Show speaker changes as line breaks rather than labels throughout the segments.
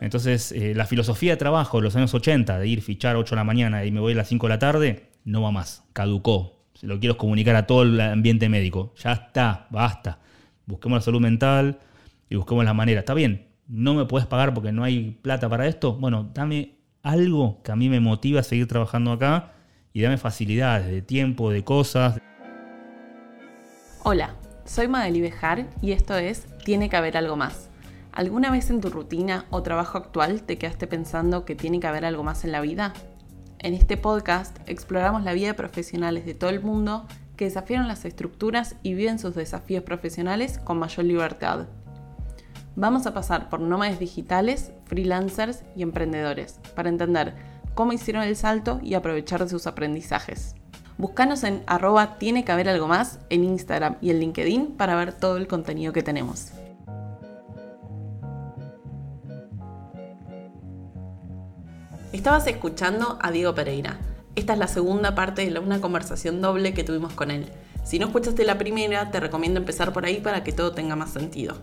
Entonces, eh, la filosofía de trabajo de los años 80, de ir fichar a 8 de la mañana y me voy a las 5 de la tarde, no va más, caducó. Se lo quiero comunicar a todo el ambiente médico. Ya está, basta. Busquemos la salud mental y busquemos la manera. Está bien, no me puedes pagar porque no hay plata para esto. Bueno, dame algo que a mí me motiva a seguir trabajando acá y dame facilidades de tiempo, de cosas.
Hola, soy Madeli Bejar y esto es Tiene que haber algo más ¿Alguna vez en tu rutina o trabajo actual te quedaste pensando que tiene que haber algo más en la vida? En este podcast exploramos la vida de profesionales de todo el mundo que desafiaron las estructuras y viven sus desafíos profesionales con mayor libertad. Vamos a pasar por nómades digitales, freelancers y emprendedores para entender cómo hicieron el salto y aprovechar de sus aprendizajes. Búscanos en arroba tiene que haber algo más en Instagram y en LinkedIn para ver todo el contenido que tenemos. Estabas escuchando a Diego Pereira. Esta es la segunda parte de una conversación doble que tuvimos con él. Si no escuchaste la primera, te recomiendo empezar por ahí para que todo tenga más sentido.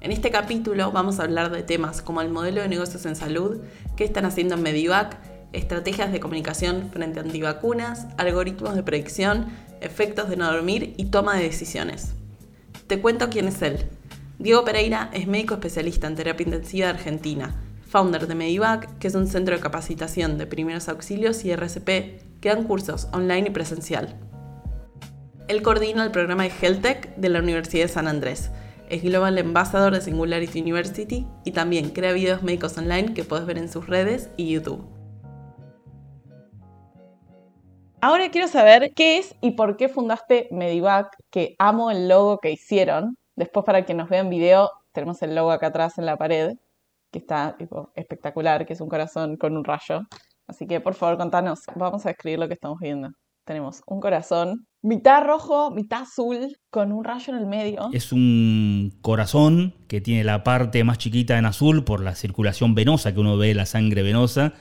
En este capítulo vamos a hablar de temas como el modelo de negocios en salud, qué están haciendo en Medivac, estrategias de comunicación frente a antivacunas, algoritmos de predicción, efectos de no dormir y toma de decisiones. Te cuento quién es él. Diego Pereira es médico especialista en terapia intensiva de Argentina founder de Medivac, que es un centro de capacitación de primeros auxilios y RCP que dan cursos online y presencial. Él coordina el programa de HealthTech de la Universidad de San Andrés. Es Global Ambassador de Singularity University y también crea videos médicos online que puedes ver en sus redes y YouTube. Ahora quiero saber qué es y por qué fundaste Medivac, que amo el logo que hicieron. Después para quien nos vea en video, tenemos el logo acá atrás en la pared que está espectacular, que es un corazón con un rayo. Así que por favor contanos, vamos a escribir lo que estamos viendo. Tenemos un corazón, mitad rojo, mitad azul, con un rayo en el medio.
Es un corazón que tiene la parte más chiquita en azul por la circulación venosa que uno ve, la sangre venosa.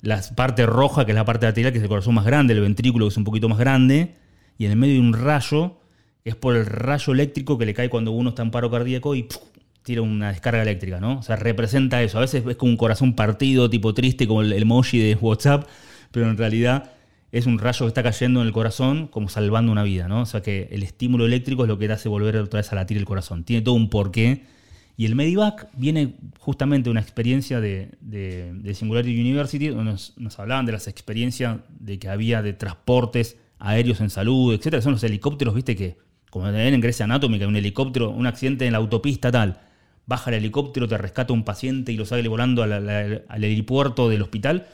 La parte roja, que es la parte arterial, que es el corazón más grande, el ventrículo, que es un poquito más grande. Y en el medio hay un rayo, es por el rayo eléctrico que le cae cuando uno está en paro cardíaco y tira una descarga eléctrica, ¿no? O sea, representa eso. A veces es como un corazón partido, tipo triste, como el emoji de WhatsApp, pero en realidad es un rayo que está cayendo en el corazón como salvando una vida, ¿no? O sea que el estímulo eléctrico es lo que te hace volver otra vez a latir el corazón. Tiene todo un porqué. Y el Medivac viene justamente de una experiencia de, de, Singularity University, donde nos, hablaban de las experiencias de que había de transportes aéreos en salud, etcétera. Son los helicópteros, viste que, como ven en Grecia hay un helicóptero, un accidente en la autopista tal baja el helicóptero, te rescata un paciente y lo sale volando al, aeropuerto del hospital.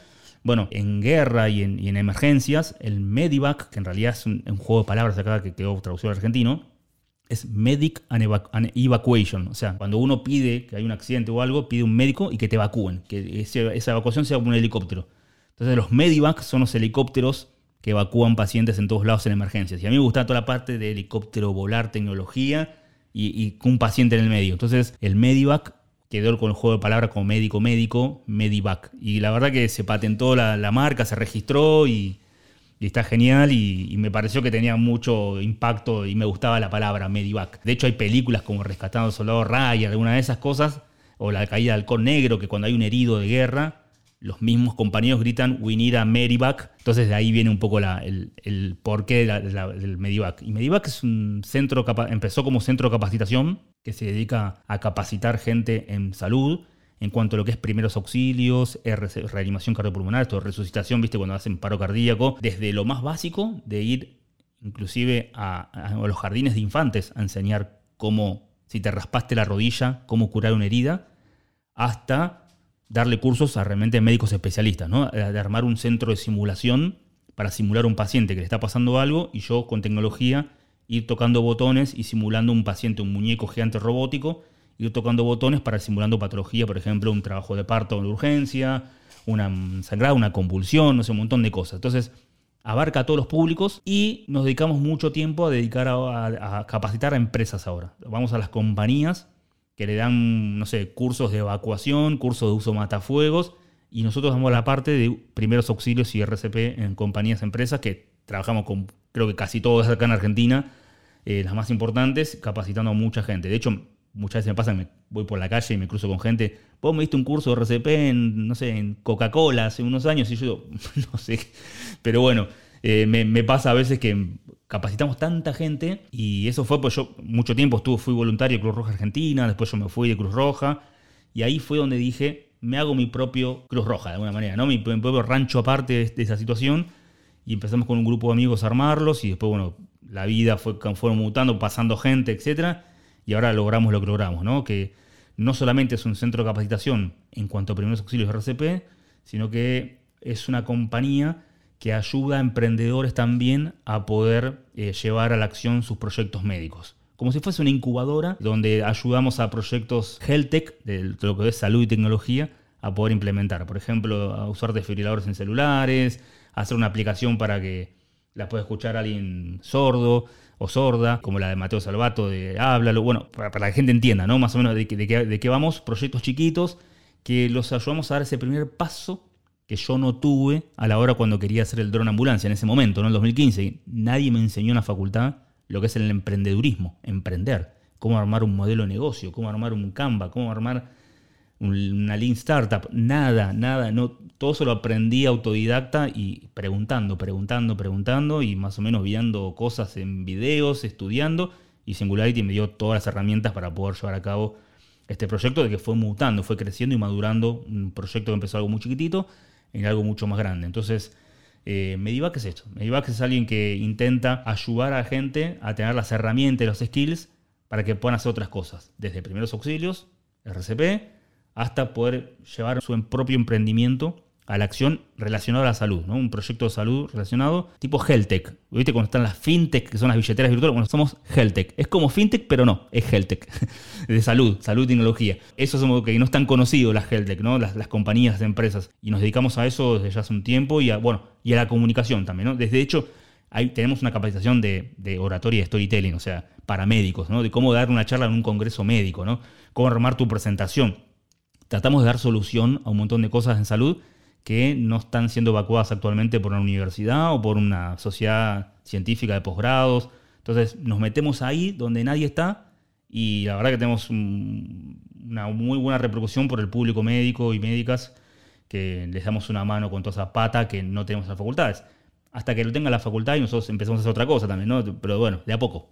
Bueno, en guerra y en, emergencias, el Medivac, que en realidad es un, juego de palabras acá que quedó traducido al argentino, es Medic and, Evacuation. O sea, cuando uno pide que hay un accidente o algo, pide un médico y que te evacúen, que esa evacuación sea como un helicóptero. Entonces los Medivac son los helicópteros que evacúan pacientes en todos lados en emergencias. Y a mí me gusta toda la parte de helicóptero, volar, tecnología y, un paciente en el medio. Entonces, el Medivac quedó con el juego de palabras como médico, médico, Medivac. Y la verdad que se patentó la, marca, se registró y, está genial y, me pareció que tenía mucho impacto y me gustaba la palabra Medivac. De hecho hay películas como Rescatando al Soldado Ryan, alguna de esas cosas, o La Caída del Halcón Negro, que cuando hay un herido de guerra, los mismos compañeros gritan We need a Medivac. Entonces de ahí viene un poco el, porqué del Medivac. Y Medivac es un centro, empezó como centro de capacitación que se dedica a capacitar gente en salud en cuanto a lo que es primeros auxilios, reanimación cardiopulmonar, esto, resucitación, viste, cuando hacen paro cardíaco, desde lo más básico de ir inclusive a los jardines de infantes a enseñar cómo, si te raspaste la rodilla, cómo curar una herida, hasta darle cursos a realmente médicos especialistas, ¿no? De armar un centro de simulación para simular un paciente que le está pasando algo y yo con tecnología ir tocando botones y simulando un paciente, un muñeco gigante robótico, ir tocando botones para simulando patología, por ejemplo, un trabajo de parto en urgencia, una sangrada, una convulsión, no sé, un montón de cosas. Entonces, abarca a todos los públicos y nos dedicamos mucho tiempo a dedicar a capacitar a empresas ahora. Vamos a las compañías que le dan, no sé, cursos de evacuación, cursos de uso matafuegos, y nosotros damos la parte de primeros auxilios y RCP en compañías, empresas, que trabajamos con, creo que casi todas acá en Argentina, eh, las más importantes, capacitando a mucha gente. De hecho, muchas veces me pasa, me voy por la calle y me cruzo con gente. Vos me diste un curso de RCP en, no sé, en Coca-Cola hace unos años y yo, no sé. Pero bueno, eh, me, pasa a veces que capacitamos tanta gente y eso fue, pues yo mucho tiempo estuve, fui voluntario de Cruz Roja Argentina, después yo me fui de Cruz Roja y ahí fue donde dije, me hago mi propio Cruz Roja de alguna manera, ¿no? Mi, propio rancho aparte de, esa situación y empezamos con un grupo de amigos a armarlos y después, bueno, la vida fue, fue mutando, pasando gente, etcétera y ahora logramos lo que logramos, ¿no? Que no solamente es un centro de capacitación en cuanto a primeros auxilios RCP, sino que es una compañía que ayuda a emprendedores también a poder eh, llevar a la acción sus proyectos médicos. Como si fuese una incubadora donde ayudamos a proyectos health tech, de lo que es salud y tecnología, a poder implementar. Por ejemplo, a usar desfibriladores en celulares, hacer una aplicación para que la pueda escuchar alguien sordo, o sorda, como la de Mateo Salvato de Háblalo, bueno, para, que la gente entienda, ¿no? Más o menos de, de, qué vamos, proyectos chiquitos que los ayudamos a dar ese primer paso que yo no tuve a la hora cuando quería hacer el dron ambulancia en ese momento, ¿no? En el 2015. Nadie me enseñó en la facultad lo que es el emprendedurismo, emprender, cómo armar un modelo de negocio, cómo armar un Canva, cómo armar una Lean Startup, nada, nada, no, todo eso lo aprendí autodidacta y preguntando, preguntando, preguntando y más o menos viendo cosas en videos, estudiando y Singularity me dio todas las herramientas para poder llevar a cabo este proyecto de que fue mutando, fue creciendo y madurando un proyecto que empezó algo muy chiquitito en algo mucho más grande. Entonces, eh, Medivac es esto. Medivac es alguien que intenta ayudar a la gente a tener las herramientas, los skills para que puedan hacer otras cosas, desde primeros auxilios, RCP, hasta poder llevar su propio emprendimiento a la acción relacionada a la salud, ¿no? Un proyecto de salud relacionado tipo HealthTech. ¿Viste cuando están las FinTech, que son las billeteras virtuales? Bueno, somos HealthTech. Es como FinTech, pero no, es HealthTech. de salud, salud y tecnología. Eso es que no están conocidos las HealthTech, ¿no? Las, las, compañías, las empresas. Y nos dedicamos a eso desde ya hace un tiempo y a, bueno, y a la comunicación también, ¿no? Desde hecho, ahí tenemos una capacitación de, de oratoria y de storytelling, o sea, para médicos, ¿no? De cómo dar una charla en un congreso médico, ¿no? Cómo armar tu presentación tratamos de dar solución a un montón de cosas en salud que no están siendo evacuadas actualmente por una universidad o por una sociedad científica de posgrados. Entonces nos metemos ahí donde nadie está y la verdad que tenemos una muy buena repercusión por el público médico y médicas que les damos una mano con toda esa pata que no tenemos en las facultades. Hasta que lo tenga la facultad y nosotros empezamos a hacer otra cosa también, ¿no? Pero bueno, de a poco.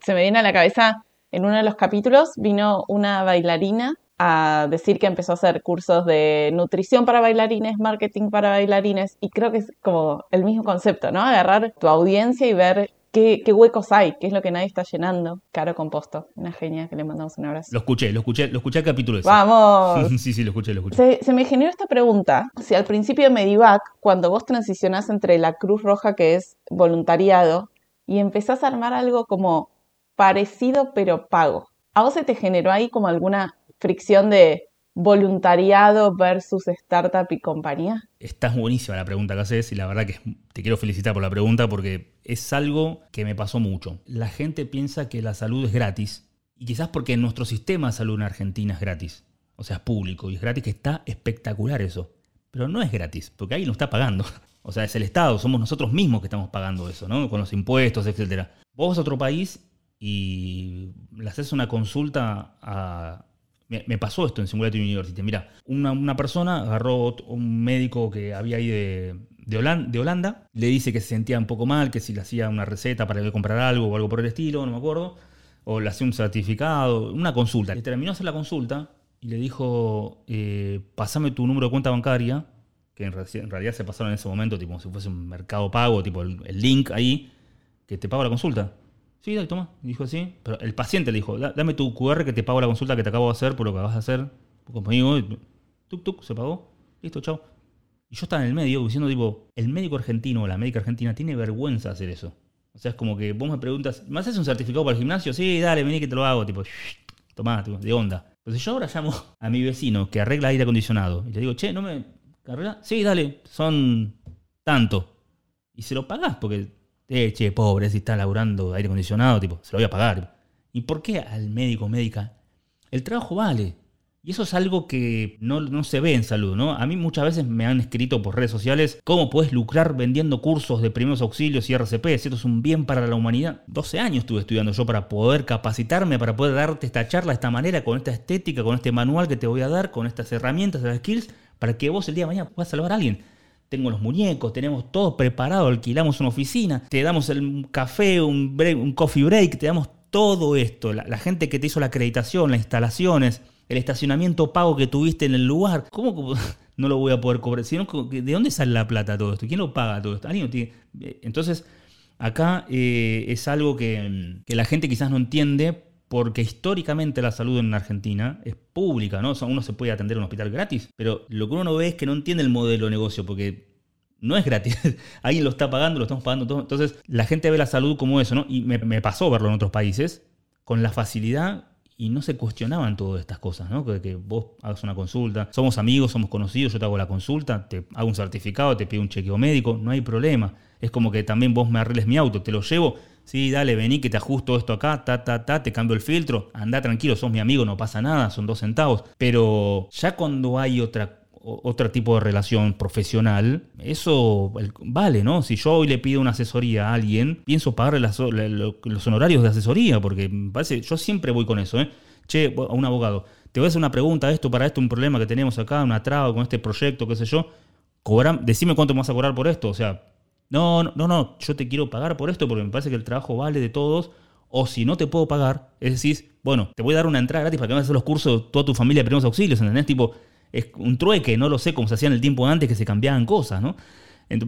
Se me viene a la cabeza en uno de los capítulos vino una bailarina a decir que empezó a hacer cursos de nutrición para bailarines, marketing para bailarines, y creo que es como el mismo concepto, ¿no? Agarrar tu audiencia y ver qué, huecos hay, qué es lo que nadie está llenando. Caro Composto, una genia que le mandamos un abrazo.
Lo escuché, lo escuché, lo escuché el capítulo ese.
¡Vamos!
sí, sí, lo escuché, lo escuché.
Se, se, me generó esta pregunta, si al principio de Medivac, cuando vos transicionás entre la Cruz Roja, que es voluntariado, y empezás a armar algo como parecido pero pago. ¿A vos se te generó ahí como alguna fricción de voluntariado versus startup y compañía?
Estás buenísima la pregunta que haces y la verdad que te quiero felicitar por la pregunta porque es algo que me pasó mucho. La gente piensa que la salud es gratis y quizás porque nuestro sistema de salud en Argentina es gratis. O sea, es público y es gratis, que está espectacular eso. Pero no es gratis, porque ahí lo está pagando. O sea, es el Estado, somos nosotros mismos que estamos pagando eso, ¿no? Con los impuestos, etc. Vos vas a otro país y le haces una consulta a... Me, pasó esto en Singularity University. Mira, una, persona agarró un médico que había ahí de, Holanda, le dice que se sentía un poco mal, que si le hacía una receta para comprar algo o algo por el estilo, no me acuerdo, o le hacía un certificado, una consulta. Le terminó de hacer la consulta y le dijo, eh, pasame tu número de cuenta bancaria, que en, realidad se pasaron en ese momento, tipo, si fuese un mercado pago, tipo el, el link ahí, que te pago la consulta. Sí, dale, toma. Dijo así. Pero el paciente le dijo, dame tu QR que te pago la consulta que te acabo de hacer por lo que vas a hacer conmigo. Tuk, tuk, se pagó. Listo, chao. Y yo estaba en el medio diciendo, tipo, el médico argentino o la médica argentina tiene vergüenza de hacer eso. O sea, es como que vos me preguntas, ¿me haces un certificado para el gimnasio? Sí, dale, vení que te lo hago. Tipo, tomá, de onda. Si yo ahora llamo a mi vecino que arregla aire acondicionado y le digo, che, ¿no me arregla? Sí, dale, son tanto. Y se lo pagás porque eh, che, pobre, si está laburando aire acondicionado, tipo, se lo voy a pagar. ¿Y por qué al médico médica? El trabajo vale. Y eso es algo que no, se ve en salud, ¿no? A mí muchas veces me han escrito por redes sociales cómo puedes lucrar vendiendo cursos de primeros auxilios y RCP, si esto es un bien para la humanidad. 12 años estuve estudiando yo para poder capacitarme, para poder darte esta charla de esta manera, con esta estética, con este manual que te voy a dar, con estas herramientas, las skills, para que vos el día de mañana puedas salvar a alguien tengo los muñecos, tenemos todo preparado, alquilamos una oficina, te damos el café, un, un coffee break, te damos todo esto, la, gente que te hizo la acreditación, las instalaciones, el estacionamiento pago que tuviste en el lugar, ¿cómo no lo voy a poder cobrar? ¿De dónde sale la plata todo esto? ¿Quién lo paga todo esto? Eh, entonces, acá eh, es algo que, la gente quizás no entiende porque históricamente la salud en Argentina es pública, ¿no? uno se puede atender en un hospital gratis, pero lo que uno no ve es que no entiende el modelo de negocio, porque no es gratis. Alguien lo está pagando, lo estamos pagando todos. Entonces, la gente ve la salud como eso, ¿no? Y me, pasó verlo en otros países con la facilidad y no se cuestionaban todas estas cosas, ¿no? Que, vos hagas una consulta, somos amigos, somos conocidos, yo te hago la consulta, te hago un certificado, te pido un chequeo médico, no hay problema. Es como que también vos me arregles mi auto, te lo llevo, sí, dale, vení que te ajusto esto acá, ta, ta, ta, te cambio el filtro, anda tranquilo, sos mi amigo, no pasa nada, son dos centavos. Pero ya cuando hay otra otro tipo de relación profesional, eso vale, ¿no? Si yo hoy le pido una asesoría a alguien, pienso pagarle los honorarios de asesoría, porque me parece, yo siempre voy con eso, ¿eh? Che, a un abogado, te voy a hacer una pregunta, esto para esto, un problema que tenemos acá, una traba con este proyecto, qué sé yo, decime cuánto me vas a cobrar por esto, o sea, no, no, no, yo te quiero pagar por esto porque me parece que el trabajo vale de todos, o si no te puedo pagar, es decir, bueno, te voy a dar una entrada gratis para que me hagas los cursos toda tu familia de primeros auxilios, ¿entendés? Tipo, es un trueque, no lo sé, como se hacía en el tiempo antes que se cambiaban cosas, ¿no?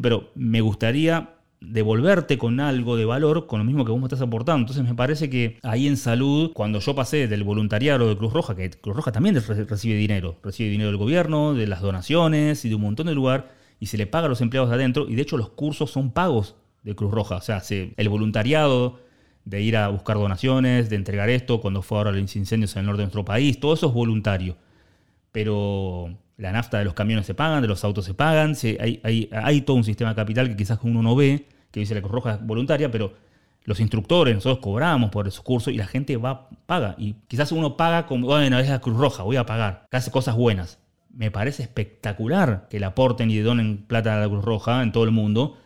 pero me gustaría devolverte con algo de valor, con lo mismo que vos me estás aportando. Entonces me parece que ahí en salud, cuando yo pasé del voluntariado de Cruz Roja, que Cruz Roja también recibe dinero, recibe dinero del gobierno, de las donaciones y de un montón de lugar, y se le paga a los empleados de adentro, y de hecho los cursos son pagos de Cruz Roja. O sea, el voluntariado de ir a buscar donaciones, de entregar esto, cuando fue ahora los incendios en el norte de nuestro país, todo eso es voluntario pero la nafta de los camiones se pagan, de los autos se pagan, hay, todo un sistema capital que quizás uno no ve, que dice la Cruz Roja voluntaria, pero los instructores, nosotros cobramos por esos cursos y la gente va, paga. Y quizás uno paga como, bueno, es la Cruz Roja, voy a pagar, que hace cosas buenas. Me parece espectacular que le aporten y donen plata a la Cruz Roja en todo el mundo,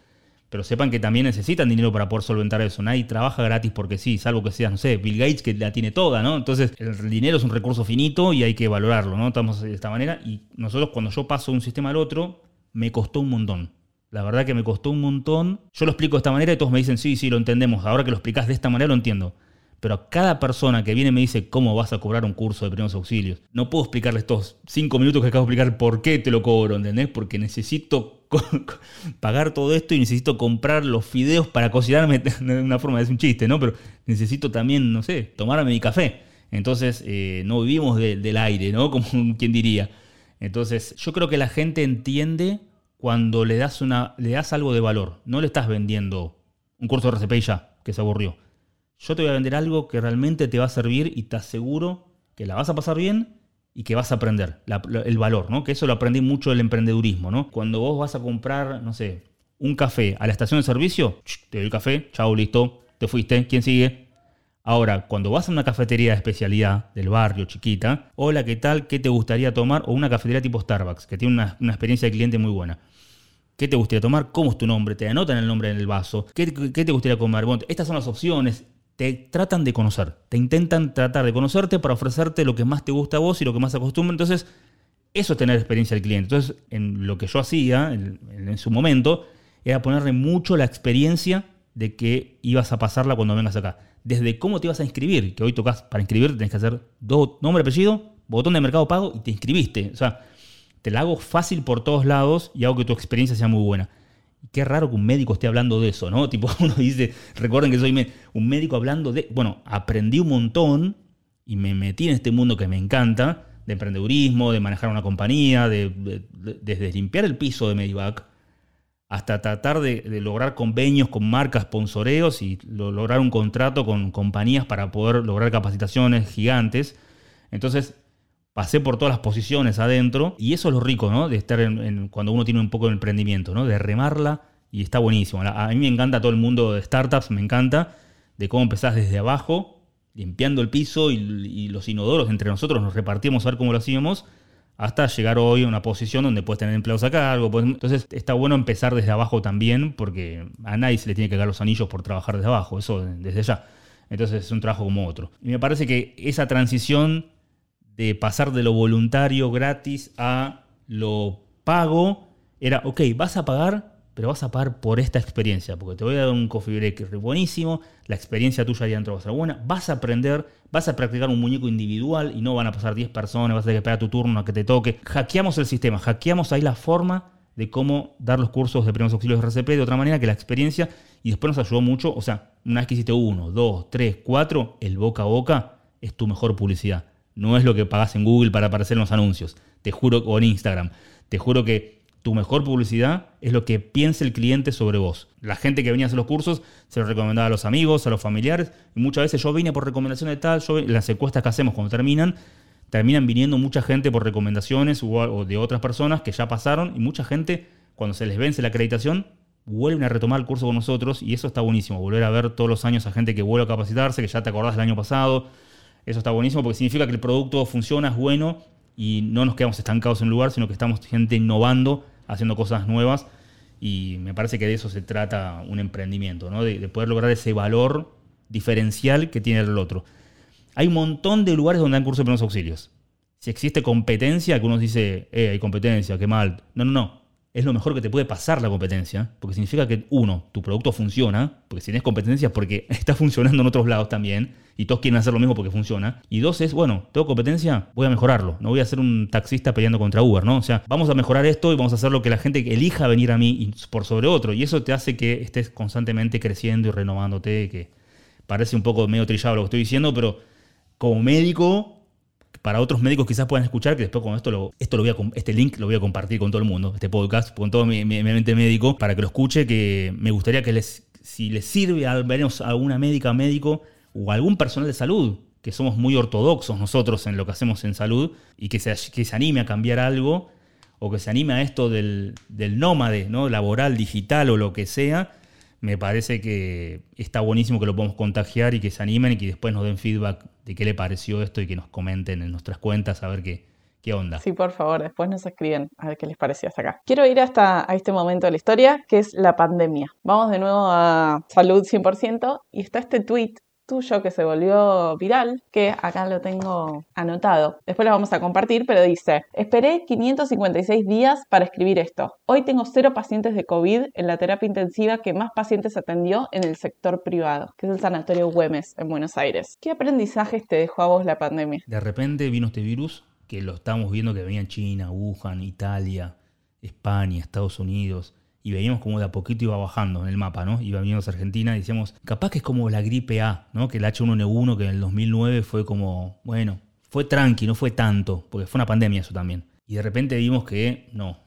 pero sepan que también necesitan dinero para poder solventar eso. Nadie trabaja gratis porque sí, salvo que seas, no sé, Bill Gates que la tiene toda, ¿no? Entonces, el dinero es un recurso finito y hay que valorarlo, ¿no? Estamos de esta manera y nosotros cuando yo paso de un sistema al otro, me costó un montón. La verdad que me costó un montón. Yo lo explico de esta manera y todos me dicen, sí, sí, lo entendemos. Ahora que lo explicas de esta manera, lo entiendo. Pero a cada persona que viene me dice cómo vas a cobrar un curso de primeros auxilios, no puedo explicarle estos cinco minutos que acabo de explicar por qué te lo cobro, ¿entendés? Porque necesito pagar todo esto y necesito comprar los fideos para cocinarme de una forma, es un chiste, ¿no? Pero necesito también, no sé, tomarme mi café. Entonces, eh, no vivimos del aire, ¿no? Como quien diría. Entonces, yo creo que la gente entiende cuando le das, una, le das algo de valor. No le estás vendiendo un curso de RCP y ya, que se aburrió yo te voy a vender algo que realmente te va a servir y te aseguro que la vas a pasar bien y que vas a aprender el valor, ¿no? Que eso lo aprendí mucho del emprendedurismo, ¿no? Cuando vos vas a comprar, no sé, un café a la estación de servicio, te doy el café, chao, listo, te fuiste, ¿quién sigue? Ahora, cuando vas a una cafetería de especialidad del barrio, chiquita, hola, ¿qué tal? ¿Qué te gustaría tomar? O una cafetería tipo Starbucks, que tiene una, experiencia de cliente muy buena. ¿Qué te gustaría tomar? ¿Cómo es tu nombre? Te anotan el nombre en el vaso. ¿Qué, te gustaría comer? Estas son las opciones te tratan de conocer, te intentan tratar de conocerte para ofrecerte lo que más te gusta a vos y lo que más acostumbra. Entonces, eso es tener experiencia del cliente. Entonces, en lo que yo hacía en, su momento, era ponerle mucho la experiencia de que ibas a pasarla cuando vengas acá. Desde cómo te ibas a inscribir, que hoy tocas para inscribir, tenés que hacer dos, nombre, apellido, botón de mercado pago y te inscribiste. O sea, te la hago fácil por todos lados y hago que tu experiencia sea muy buena. Qué raro que un médico esté hablando de eso, ¿no? Tipo, uno dice, recuerden que soy un médico hablando de... Bueno, aprendí un montón y me metí en este mundo que me encanta, de emprendedurismo, de manejar una compañía, de, desde limpiar el piso de Medivac hasta tratar de, lograr convenios con marcas, sponsoreos y lograr un contrato con compañías para poder lograr capacitaciones gigantes. Entonces, pasé por todas las posiciones adentro y eso es lo rico, ¿no? De estar en, cuando uno tiene un poco de emprendimiento, ¿no? De remarla y está buenísimo. A mí me encanta todo el mundo de startups, me encanta de cómo empezás desde abajo, limpiando el piso y, los inodoros entre nosotros nos repartíamos a ver cómo lo hacíamos hasta llegar hoy a una posición donde puedes tener empleados a cargo. Entonces está bueno empezar desde abajo también, porque a nadie se le tiene que dar los anillos por trabajar desde abajo, eso desde ya. Entonces es un trabajo como otro. Y me parece que esa transición de pasar de lo voluntario gratis a lo pago era, ok, vas a pagar, pero vas a pagar por esta experiencia, porque te voy a dar un coffee break buenísimo, la experiencia tuya adentro va a ser buena, vas a aprender, vas a practicar un muñeco individual y no van a pasar 10 personas, vas a tener que esperar tu turno a que te toque. Hackeamos el sistema, hackeamos ahí la forma de cómo dar los cursos de primeros auxilios de RCP de otra manera que la experiencia y después nos ayudó mucho, o sea, una vez que hiciste uno, dos, tres, cuatro, el boca a boca es tu mejor publicidad. No es lo que pagas en Google para aparecer en los anuncios, te juro, o en Instagram. Te juro que tu mejor publicidad es lo que piensa el cliente sobre vos. La gente que venía a hacer los cursos se lo recomendaba a los amigos, a los familiares, y muchas veces yo vine por recomendación de tal, yo, las encuestas que hacemos cuando terminan, terminan viniendo mucha gente por recomendaciones o, de otras personas que ya pasaron, y mucha gente, cuando se les vence la acreditación, vuelven a retomar el curso con nosotros, y eso está buenísimo, volver a ver todos los años a gente que vuelve a capacitarse, que ya te acordás del año pasado, eso está buenísimo porque significa que el producto funciona, es bueno, y no nos quedamos estancados en un lugar, sino que estamos gente innovando, haciendo cosas nuevas. Y me parece que de eso se trata un emprendimiento, ¿no? de, de poder lograr ese valor diferencial que tiene el otro. Hay un montón de lugares donde dan cursos de primeros auxilios. Si existe competencia, que uno dice, eh, hay competencia, qué mal. No, no, no. Es lo mejor que te puede pasar la competencia, porque significa que, uno, tu producto funciona, porque si tienes competencia porque está funcionando en otros lados también, y todos quieren hacer lo mismo porque funciona. Y dos es, bueno, tengo competencia, voy a mejorarlo. No voy a ser un taxista peleando contra Uber, ¿no? O sea, vamos a mejorar esto y vamos a hacer lo que la gente elija venir a mí por sobre otro. Y eso te hace que estés constantemente creciendo y renovándote, que parece un poco medio trillado lo que estoy diciendo, pero como médico, para otros médicos quizás puedan escuchar, que después con esto lo, esto lo voy a, este link lo voy a compartir con todo el mundo, este podcast, con todo mi, mi- mente médico, para que lo escuche, que me gustaría que les, si les sirve al menos a alguna médica, médico o algún personal de salud, que somos muy ortodoxos nosotros en lo que hacemos en salud, y que se, que se anime a cambiar algo, o que se anime a esto del, del nómade, ¿no? laboral, digital o lo que sea, me parece que está buenísimo que lo podamos contagiar y que se animen y que después nos den feedback de qué le pareció esto y que nos comenten en nuestras cuentas a ver qué, qué onda.
Sí, por favor, después nos escriben a ver qué les pareció hasta acá. Quiero ir hasta a este momento de la historia, que es la pandemia. Vamos de nuevo a salud 100% y está este tweet tuyo que se volvió viral, que acá lo tengo anotado. Después lo vamos a compartir, pero dice, esperé 556 días para escribir esto. Hoy tengo cero pacientes de COVID en la terapia intensiva que más pacientes atendió en el sector privado, que es el Sanatorio Güemes en Buenos Aires. ¿Qué aprendizajes te dejó a vos la pandemia?
De repente vino este virus que lo estábamos viendo que venía en China, Wuhan, Italia, España, Estados Unidos. Y veíamos como de a poquito iba bajando en el mapa, ¿no? Iba viniendo a Argentina y decíamos, capaz que es como la gripe A, ¿no? Que el H1N1 que en el 2009 fue como, bueno, fue tranqui, no fue tanto, porque fue una pandemia eso también. Y de repente vimos que no,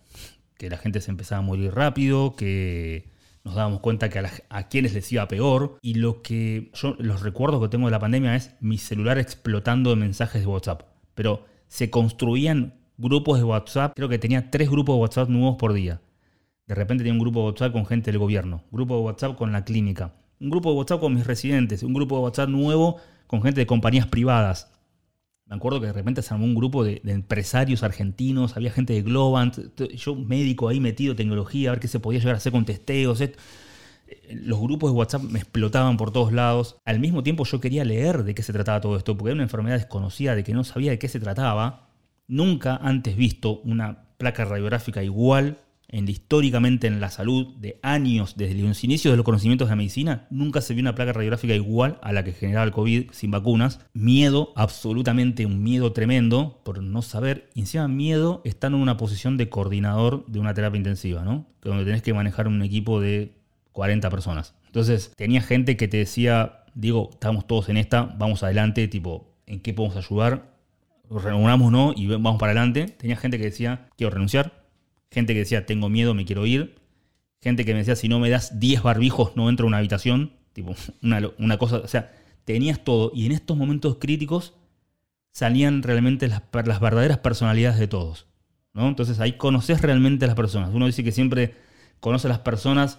que la gente se empezaba a morir rápido, que nos dábamos cuenta que a, la- a quienes les iba peor. Y lo que yo, los recuerdos que tengo de la pandemia es mi celular explotando de mensajes de WhatsApp. Pero se construían grupos de WhatsApp, creo que tenía tres grupos de WhatsApp nuevos por día. De repente tenía un grupo de WhatsApp con gente del gobierno, un grupo de WhatsApp con la clínica, un grupo de WhatsApp con mis residentes, un grupo de WhatsApp nuevo con gente de compañías privadas. Me acuerdo que de repente se armó un grupo de, empresarios argentinos, había gente de Globant, yo médico ahí metido, tecnología, a ver qué se podía llegar a hacer con testeos. Eh, Los grupos de WhatsApp me explotaban por todos lados. Al mismo tiempo yo quería leer de qué se trataba todo esto, porque era una enfermedad desconocida, de que no sabía de qué se trataba. Nunca antes visto una placa radiográfica igual en, históricamente en la salud de años, desde los inicios de los conocimientos de la medicina, nunca se vio una placa radiográfica igual a la que generaba el COVID sin vacunas. Miedo, absolutamente un miedo tremendo por no saber. Y encima miedo estando en una posición de coordinador de una terapia intensiva, ¿no? Donde tenés que manejar un equipo de 40 personas. Entonces tenía gente que te decía, Diego, estamos todos en esta, vamos adelante, tipo, ¿en qué podemos ayudar? Reunámonos y vamos para adelante. Tenía gente que decía, quiero renunciar. Gente que decía, tengo miedo, me quiero ir. Gente que me decía, si no me das 10 barbijos, no entro a una habitación. Tipo, una, una cosa, o sea, tenías todo. Y en estos momentos críticos salían realmente las, las verdaderas personalidades de todos. ¿no? Entonces ahí conoces realmente a las personas. Uno dice que siempre conoce a las personas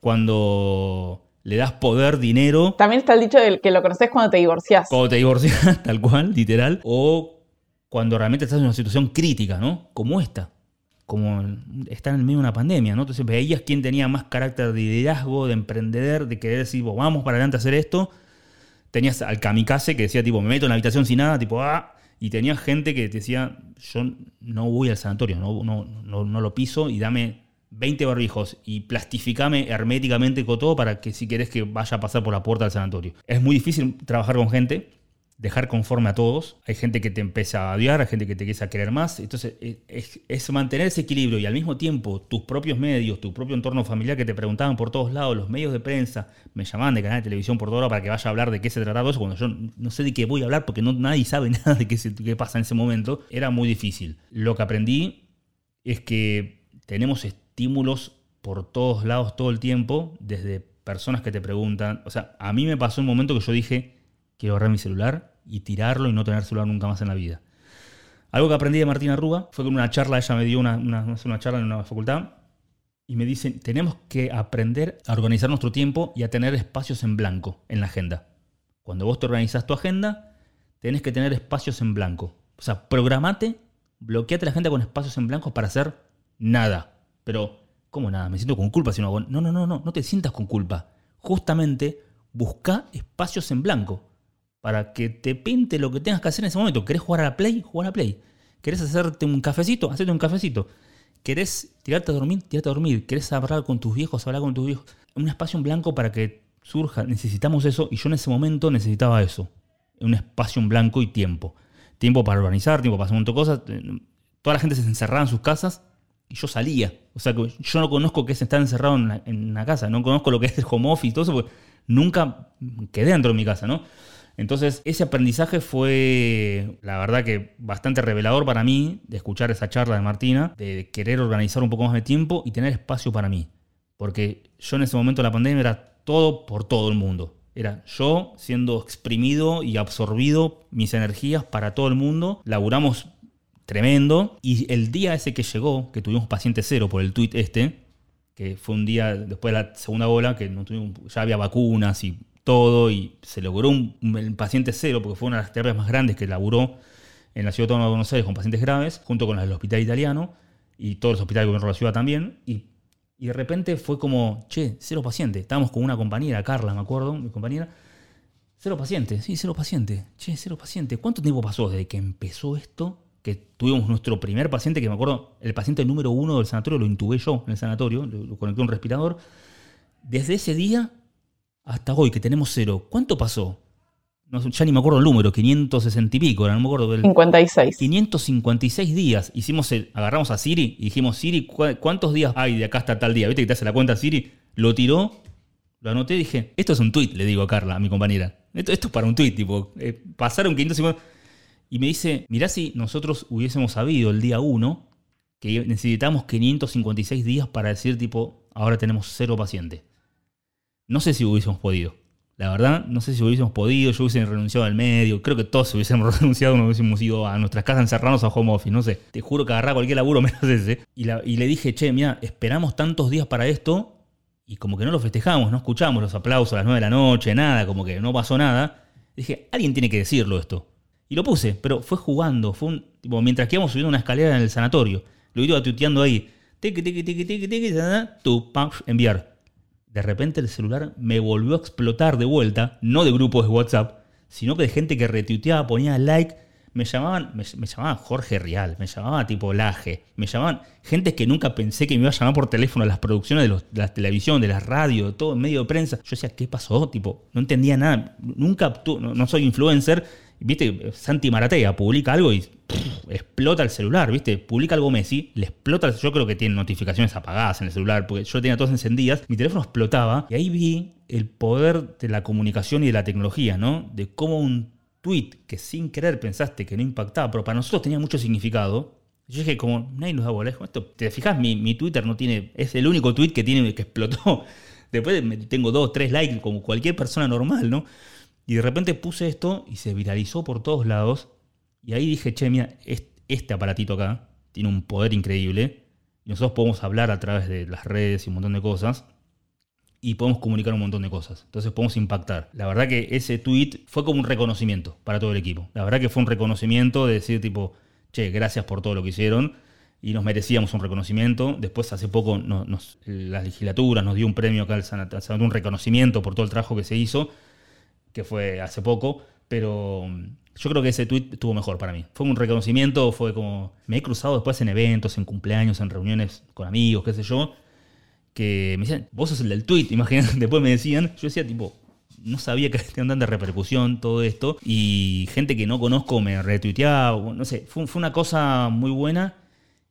cuando le das poder, dinero.
También está el dicho del que lo conoces cuando te divorciás.
Cuando te divorcias, tal cual, literal. O cuando realmente estás en una situación crítica, ¿no? Como esta. Como estar en medio de una pandemia, ¿no? Entonces veías quién tenía más carácter de liderazgo, de emprender, de querer decir, vamos para adelante a hacer esto. Tenías al kamikaze que decía, tipo, me meto en la habitación sin nada, tipo, ah. Y tenías gente que decía, yo no voy al sanatorio, no, no lo piso y dame 20 barbijos y plastificame herméticamente con todo para que si querés que vaya a pasar por la puerta del sanatorio. Es muy difícil trabajar con gente, dejar conforme a todos. Hay gente que te empieza a odiar, hay gente que te empieza a querer más. Entonces es, mantener ese equilibrio y al mismo tiempo tus propios medios, tu propio entorno familiar que te preguntaban por todos lados, los medios de prensa, me llamaban de canal de televisión por toda hora para que vaya a hablar de qué se trataba eso, cuando yo no sé de qué voy a hablar porque no, nadie sabe nada de qué, qué pasa en ese momento, era muy difícil. Lo que aprendí es que tenemos estímulos por todos lados todo el tiempo, desde personas que te preguntan. O sea, a mí me pasó un momento que yo dije, quiero agarrar mi celular y tirarlo y no tener celular nunca más en la vida. Algo que aprendí de Martina Rúa fue que en una charla, ella me dio una, una, charla en una facultad y me dice, tenemos que aprender a organizar nuestro tiempo y a tener espacios en blanco en la agenda. Cuando vos te organizas tu agenda, tenés que tener espacios en blanco. O sea, programate, bloqueate la agenda con espacios en blanco para hacer nada. Pero, ¿cómo nada? Me siento con culpa si no hago. No, no, no, no, no te sientas con culpa. Justamente busca espacios en blanco para que te pinte lo que tengas que hacer en ese momento. ¿Querés jugar a la Play? Jugar a la Play. ¿Querés hacerte un cafecito? Hacerte un cafecito. ¿Querés tirarte a dormir? Tirarte a dormir. ¿Querés hablar con tus viejos? Hablar con tus viejos. Un espacio en blanco para que surja. Necesitamos eso y yo en ese momento necesitaba eso. Un espacio en blanco y tiempo. Tiempo para organizar, tiempo para hacer un montón de cosas. Toda la gente se encerraba en sus casas y yo salía. O sea, que yo no conozco qué es estar encerrado en una, casa, no conozco lo que es el home office y todo eso, porque nunca quedé dentro de mi casa, ¿no? Entonces, ese aprendizaje fue, la verdad que bastante revelador para mí, de escuchar esa charla de Martina, de querer organizar un poco más de tiempo y tener espacio para mí. Porque yo en ese momento de la pandemia era todo por todo el mundo. Era yo siendo exprimido y absorbido mis energías para todo el mundo. Laburamos tremendo. Y el día ese que llegó, que tuvimos paciente cero por el tuit este, que fue un día después de la segunda ola, que no ya había vacunas y todo, y se logró un, paciente cero, porque fue una de las terapias más grandes que laburó en la Ciudad Autónoma de Buenos Aires con pacientes graves, junto con del Hospital Italiano y todos los hospitales de la ciudad también. Y, y de repente fue como, che, cero pacientes. Estábamos con una compañera, Carla, me acuerdo, mi compañera. Cero pacientes, sí, cero pacientes. Che, cero pacientes. ¿Cuánto tiempo pasó desde que empezó esto que tuvimos nuestro primer paciente, que me acuerdo, el paciente número uno del sanatorio, lo intubé yo en el sanatorio, lo, conecté a un respirador. Desde ese día hasta hoy, que tenemos cero, ¿cuánto pasó? No, ya ni me acuerdo el número, 560 y pico, no me acuerdo del...
56.
556 días. Hicimos agarramos a Siri y dijimos, Siri, ¿cuántos días hay de acá hasta tal día? ¿Viste que te hace la cuenta Siri? Lo tiró, lo anoté y dije, esto es un tweet, le digo a Carla, a mi compañera. Esto, es para un tweet, tipo, eh, pasaron 550... Y me dice, mirá si nosotros hubiésemos sabido el día 1 que necesitamos 556 días para decir tipo, ahora tenemos cero pacientes. No sé si hubiésemos podido. La verdad, no sé si hubiésemos podido, yo hubiese renunciado al medio, creo que todos hubiésemos renunciado, no hubiésemos ido a nuestras casas encerrarnos a home office, no sé. Te juro que agarraba cualquier laburo menos ese. Y, y le dije, che, mira, esperamos tantos días para esto y como que no lo festejamos, no escuchamos los aplausos a las 9 de la noche, nada, como que no pasó nada. Dije, alguien tiene que decirlo esto. Y lo puse, pero fue jugando, fue un, mientras que íbamos subiendo una escalera en el sanatorio. Lo iba tuiteando ahí. Tiki, tiki, tiki, tiki, tiki, tu, enviar. De repente el celular me volvió a explotar de vuelta, no de grupos de WhatsApp, sino que de gente que retuiteaba, ponía like. Me llamaban, me, llamaban Jorge Real, me llamaban tipo Laje, me llamaban gente que nunca pensé que me iba a llamar por teléfono a las producciones de, los, la televisión, de la radio, todo en medio de prensa. Yo decía, ¿qué pasó? Tipo, no entendía nada. Nunca, no soy influencer, viste, Santi Maratea publica algo y explota el celular, viste, publica algo Messi, le explota, yo creo que tiene notificaciones apagadas en el celular, porque yo tenía todas encendidas, mi teléfono explotaba y ahí vi el poder de la comunicación y de la tecnología, ¿no? De cómo un tweet que sin querer pensaste que no impactaba, pero para nosotros tenía mucho significado. Yo dije, como, nadie nos da bola. Esto, ¿Te fijas? Mi, mi Twitter no tiene. Es el único tweet que tiene que explotó. Después tengo dos, tres likes, como cualquier persona normal, ¿no? Y de repente puse esto y se viralizó por todos lados. Y ahí dije, che, mira, este aparatito acá tiene un poder increíble. Y nosotros podemos hablar a través de las redes y un montón de cosas. y podemos comunicar un montón de cosas. Entonces podemos impactar. La verdad que ese tweet fue como un reconocimiento para todo el equipo. La verdad que fue un reconocimiento de decir tipo, che, gracias por todo lo que hicieron y nos merecíamos un reconocimiento. Después hace poco nos, la legislatura nos dio un premio acá al Sanat, un reconocimiento por todo el trabajo que se hizo, que fue hace poco, pero mm, yo creo que ese tweet estuvo mejor para mí. Fue un reconocimiento, fue como, me he cruzado después en eventos, en cumpleaños, en reuniones con amigos, qué sé yo, que me decían, vos sos el del tweet, imagínate, después me decían, yo decía tipo, no sabía que tenían tanta repercusión todo esto, y gente que no conozco me retuiteaba, no sé, fue, una cosa muy buena,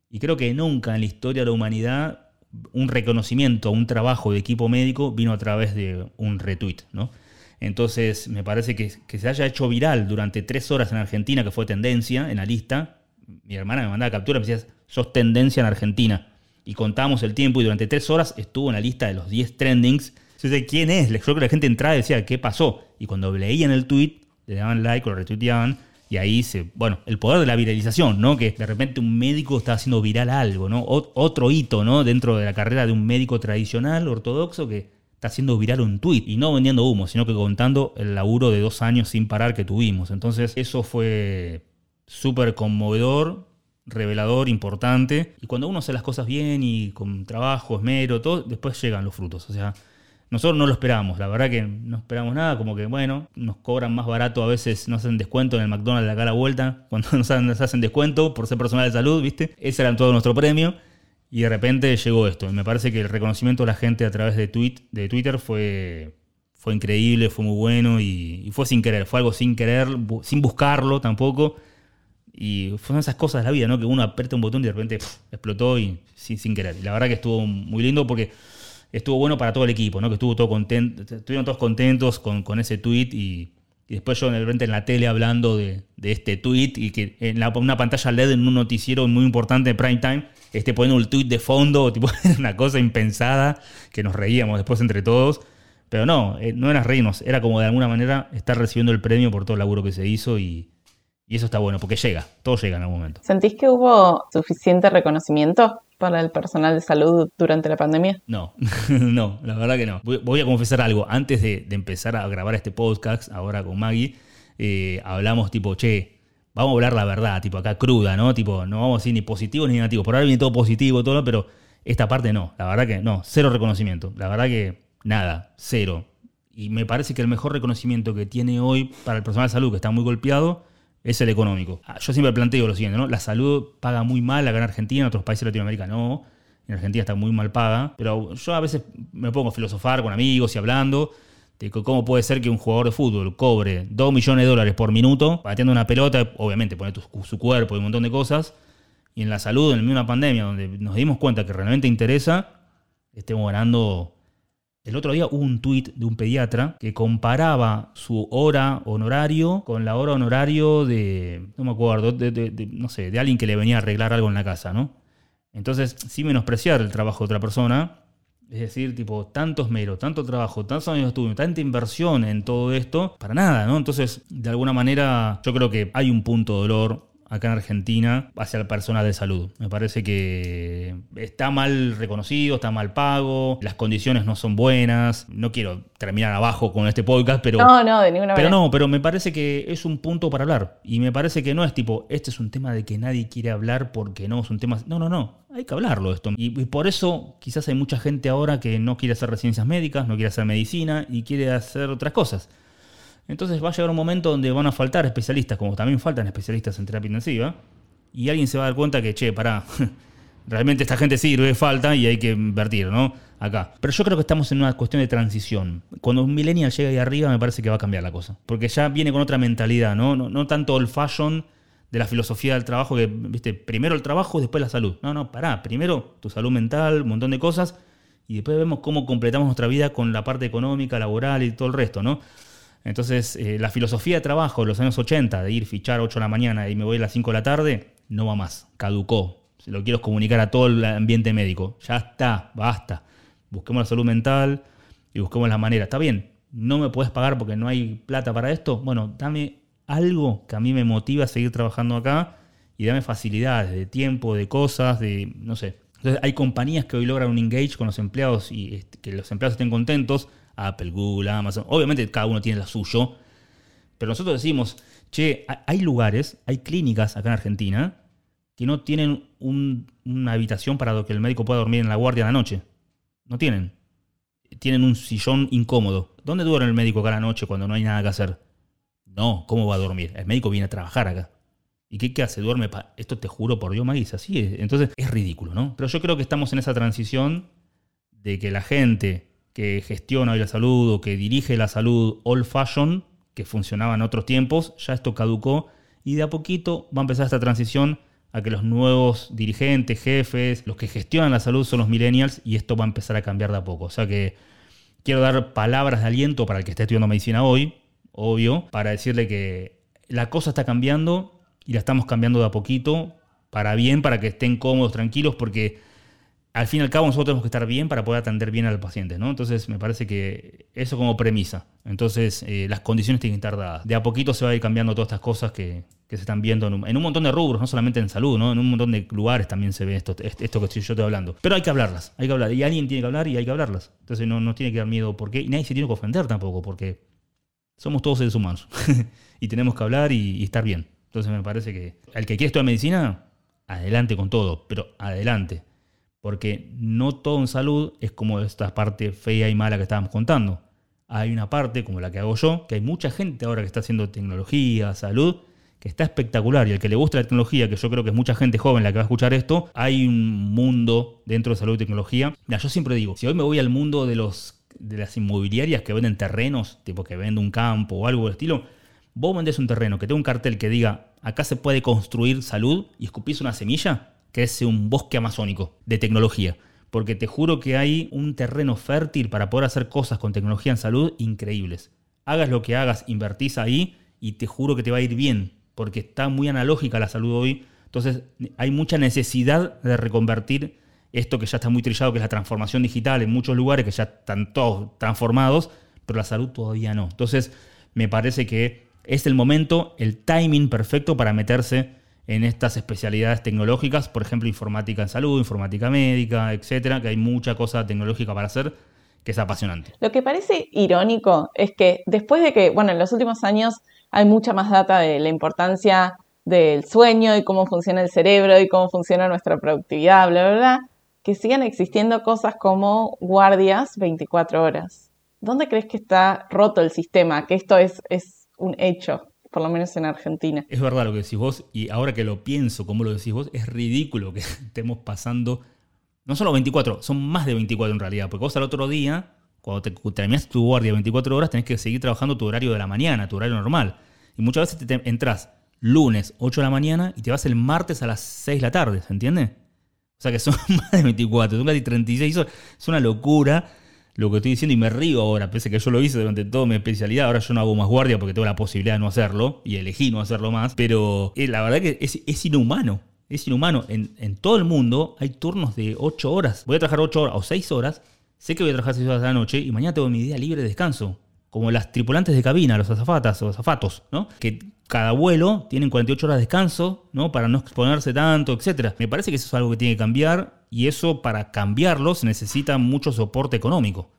y creo que nunca en la historia de la humanidad un reconocimiento, un trabajo de equipo médico vino a través de un retweet, ¿no? Entonces, me parece que, se haya hecho viral durante tres horas en Argentina, que fue tendencia en la lista. Mi hermana me mandaba captura me decía, sos tendencia en Argentina y contamos el tiempo y durante tres horas estuvo en la lista de los 10 trendings. Sé quién es, yo creo que la gente entraba y decía, ¿qué pasó? Y cuando leían el tweet, le daban like o lo retuiteaban. Y ahí se, bueno, el poder de la viralización, ¿no? Que de repente un médico está haciendo viral algo, ¿no? otro hito, ¿no? Dentro de la carrera de un médico tradicional, ortodoxo, que está haciendo viral un tweet y no vendiendo humo, sino que contando el laburo de dos años sin parar que tuvimos. Entonces, eso fue súper conmovedor revelador, importante. Y cuando uno hace las cosas bien y con trabajo, esmero, todo, después llegan los frutos. O sea, nosotros no lo esperamos, la verdad que no esperamos nada, como que bueno, nos cobran más barato, a veces nos hacen descuento en el McDonald's de acá a la vuelta, cuando nos hacen, descuento por ser personal de salud, ¿viste? Ese era todo nuestro premio. Y de repente llegó esto. Y me parece que el reconocimiento de la gente a través de, tweet, de Twitter fue, fue increíble, fue muy bueno y, fue sin querer. Fue algo sin querer, sin buscarlo tampoco. Y fueron esas cosas de la vida, ¿no? Que uno aprieta un botón y de repente explotó y sin, sin querer. Y la verdad que estuvo muy lindo porque estuvo bueno para todo el equipo, ¿no? Que estuvo todo contento, estuvieron todos contentos con, con ese tweet y, y, después yo de repente en la tele hablando de, este tweet y que en una pantalla LED en un noticiero muy importante de prime time, este, poniendo un tweet de fondo, tipo, una cosa impensada que nos reíamos después entre todos. Pero no, eh, no era reírnos, era como de alguna manera estar recibiendo el premio por todo el laburo que se hizo y, y eso está bueno, porque llega, todo llega en algún momento.
¿Sentís que hubo suficiente reconocimiento para el personal de salud durante la pandemia?
No, no, la verdad que no. Voy, a confesar algo. Antes de, empezar a grabar este podcast, ahora con Maggie, eh, hablamos tipo, che, vamos a hablar la verdad, tipo acá cruda, ¿no? Tipo, no vamos a decir ni positivo ni negativo. Por ahora viene todo positivo, todo, pero esta parte no. La verdad que no, cero reconocimiento. La verdad que nada, cero. Y me parece que el mejor reconocimiento que tiene hoy para el personal de salud que está muy golpeado es el económico. Ah, yo siempre planteo lo siguiente, ¿no? La salud paga muy mal acá en Argentina, en otros países de Latinoamérica no. En Argentina está muy mal paga. Pero yo a veces me pongo a filosofar con amigos y hablando de cómo puede ser que un jugador de fútbol cobre 2 millones de dólares por minuto, batiendo una pelota, obviamente pone su cuerpo y un montón de cosas, y en la salud, en una pandemia donde nos dimos cuenta que realmente interesa, estemos ganando el otro día hubo un tuit de un pediatra que comparaba su hora honorario con la hora honorario de, no me acuerdo, de, no sé, de alguien que le venía a arreglar algo en la casa, ¿no? Entonces, sin menospreciar el trabajo de otra persona, es decir, tipo, tanto esmero, tanto trabajo, tantos años de estudio, tanta inversión en todo esto, para nada, ¿no? Entonces, de alguna manera, yo creo que hay un punto de dolor acá en Argentina hacia el personal de salud. Me parece que está mal reconocido, está mal pago, las condiciones no son buenas. No quiero terminar abajo con este podcast, pero.
No, no, de ninguna
manera. Pero no, pero me parece que es un punto para hablar. Y me parece que no es tipo, este es un tema de que nadie quiere hablar porque no es un tema. No, no, no. Hay que hablarlo esto. Y, y por eso quizás hay mucha gente ahora que no quiere hacer ciencias médicas, no quiere hacer medicina y quiere hacer otras cosas. Entonces va a llegar un momento donde van a faltar especialistas, como también faltan especialistas en terapia intensiva, y alguien se va a dar cuenta que, che, pará, realmente esta gente sirve, falta y hay que invertir, ¿no? Acá. Pero yo creo que estamos en una cuestión de transición. Cuando un millennial llega ahí arriba, me parece que va a cambiar la cosa. Porque ya viene con otra mentalidad, ¿no? No, tanto el fashion de la filosofía del trabajo, que, viste, primero el trabajo, después la salud. No, no, pará. Primero tu salud mental, un montón de cosas, y después vemos cómo completamos nuestra vida con la parte económica, laboral y todo el resto, ¿no? Entonces, eh, la filosofía de trabajo de los años 80, de ir fichar 8 de la mañana y me voy a las 5 de la tarde, no va más, caducó. Si lo quiero comunicar a todo el ambiente médico. Ya está, basta. Busquemos la salud mental y busquemos la manera. Está bien, no me puedes pagar porque no hay plata para esto. Bueno, dame algo que a mí me motiva a seguir trabajando acá y dame facilidades de tiempo, de cosas, de, no sé, Entonces hay compañías que hoy logran un engage con los empleados y este, que los empleados estén contentos. Apple, Google, Amazon. Obviamente cada uno tiene la suyo. Pero nosotros decimos, che, hay lugares, hay clínicas acá en Argentina que no tienen una habitación para que el médico pueda dormir en la guardia en la noche. No tienen. Tienen un sillón incómodo. ¿Dónde duerme el médico acá la noche cuando no hay nada que hacer? No, ¿cómo va a dormir? El médico viene a trabajar acá. ¿Y qué, hace? Duerme. Esto te juro por Dios, Magis, así es. Entonces es ridículo, ¿no? Pero yo creo que estamos en esa transición de que la gente que gestiona hoy la salud o que dirige la salud old fashion, que funcionaba en otros tiempos, ya esto caducó y de a poquito va a empezar esta transición a que los nuevos dirigentes, jefes, los que gestionan la salud son los millennials y esto va a empezar a cambiar de a poco. O sea que quiero dar palabras de aliento para el que esté estudiando medicina hoy, obvio, para decirle que la cosa está cambiando y la estamos cambiando de a poquito para bien, para que estén cómodos, tranquilos, porque al fin y al cabo nosotros tenemos que estar bien para poder atender bien al paciente, ¿no? Entonces me parece que eso como premisa. Entonces eh, las condiciones tienen que estar dadas. De a poquito se va a ir cambiando todas estas cosas que, se están viendo en un, montón de rubros, no solamente en salud, ¿no? En un montón de lugares también se ve esto, esto que estoy yo estoy hablando. Pero hay que hablarlas, hay que hablar. Y alguien tiene que hablar y hay que hablarlas. Entonces no, no tiene que dar miedo porque y nadie se tiene que ofender tampoco porque somos todos seres humanos y tenemos que hablar y estar bien. Entonces me parece que el que quiere estudiar medicina, adelante con todo, pero adelante. Porque no todo en salud es como esta parte fea y mala que estábamos contando. Hay una parte, como la que hago yo, que hay mucha gente ahora que está haciendo tecnología, salud, que está espectacular. Y al que le gusta la tecnología, que yo creo que es mucha gente joven la que va a escuchar esto, hay un mundo dentro de salud y tecnología. Mira, yo siempre digo, si hoy me voy al mundo de los de las inmobiliarias que venden terrenos, tipo que venden un campo o algo del estilo, vos vendés un terreno que tenga un cartel que diga acá se puede construir salud y escupís una semilla, que es un bosque amazónico de tecnología. Porque te juro que hay un terreno fértil para poder hacer cosas con tecnología en salud increíbles. Hagas lo que hagas, invertís ahí y te juro que te va a ir bien, porque está muy analógica la salud hoy. Entonces hay mucha necesidad de reconvertir esto que ya está muy trillado, que es la transformación digital en muchos lugares que ya están todos transformados, pero la salud todavía no. Entonces me parece que es el momento, el timing perfecto para meterse en estas especialidades tecnológicas, por ejemplo, informática en salud, informática médica, etcétera, que hay mucha cosa tecnológica para hacer que es apasionante.
Lo que parece irónico es que después de que, bueno, en los últimos años hay mucha más data de la importancia del sueño y cómo funciona el cerebro y cómo funciona nuestra productividad, bla, bla, bla, que sigan existiendo cosas como guardias 24 horas. ¿Dónde crees que está roto el sistema? Que esto es, es un hecho, por lo menos en Argentina.
Es verdad lo que decís vos, y ahora que lo pienso como lo decís vos, es ridículo que estemos pasando, no solo 24, son más de 24 en realidad, porque vos al otro día, cuando te, terminas tu guardia 24 horas, tenés que seguir trabajando tu horario de la mañana, tu horario normal. Y muchas veces te, entras lunes 8 de la mañana y te vas el martes a las 6 de la tarde, ¿se entiende? O sea que son más de 24, son casi 36 horas. Es una locura lo que estoy diciendo y me río ahora, pese a que yo lo hice durante toda mi especialidad, ahora yo no hago más guardia porque tengo la posibilidad de no hacerlo y elegí no hacerlo más, pero eh, la verdad que es, inhumano. Es inhumano. En, todo el mundo hay turnos de 8 horas. Voy a trabajar 8 horas o 6 horas. Sé que voy a trabajar 6 horas de la noche y mañana tengo mi día libre de descanso. Como las tripulantes de cabina, los azafatas o azafatos, ¿no? Que cada vuelo tienen 48 horas de descanso, ¿no? Para no exponerse tanto, etc. Me parece que eso es algo que tiene que cambiar y eso para cambiarlo se necesita mucho soporte económico.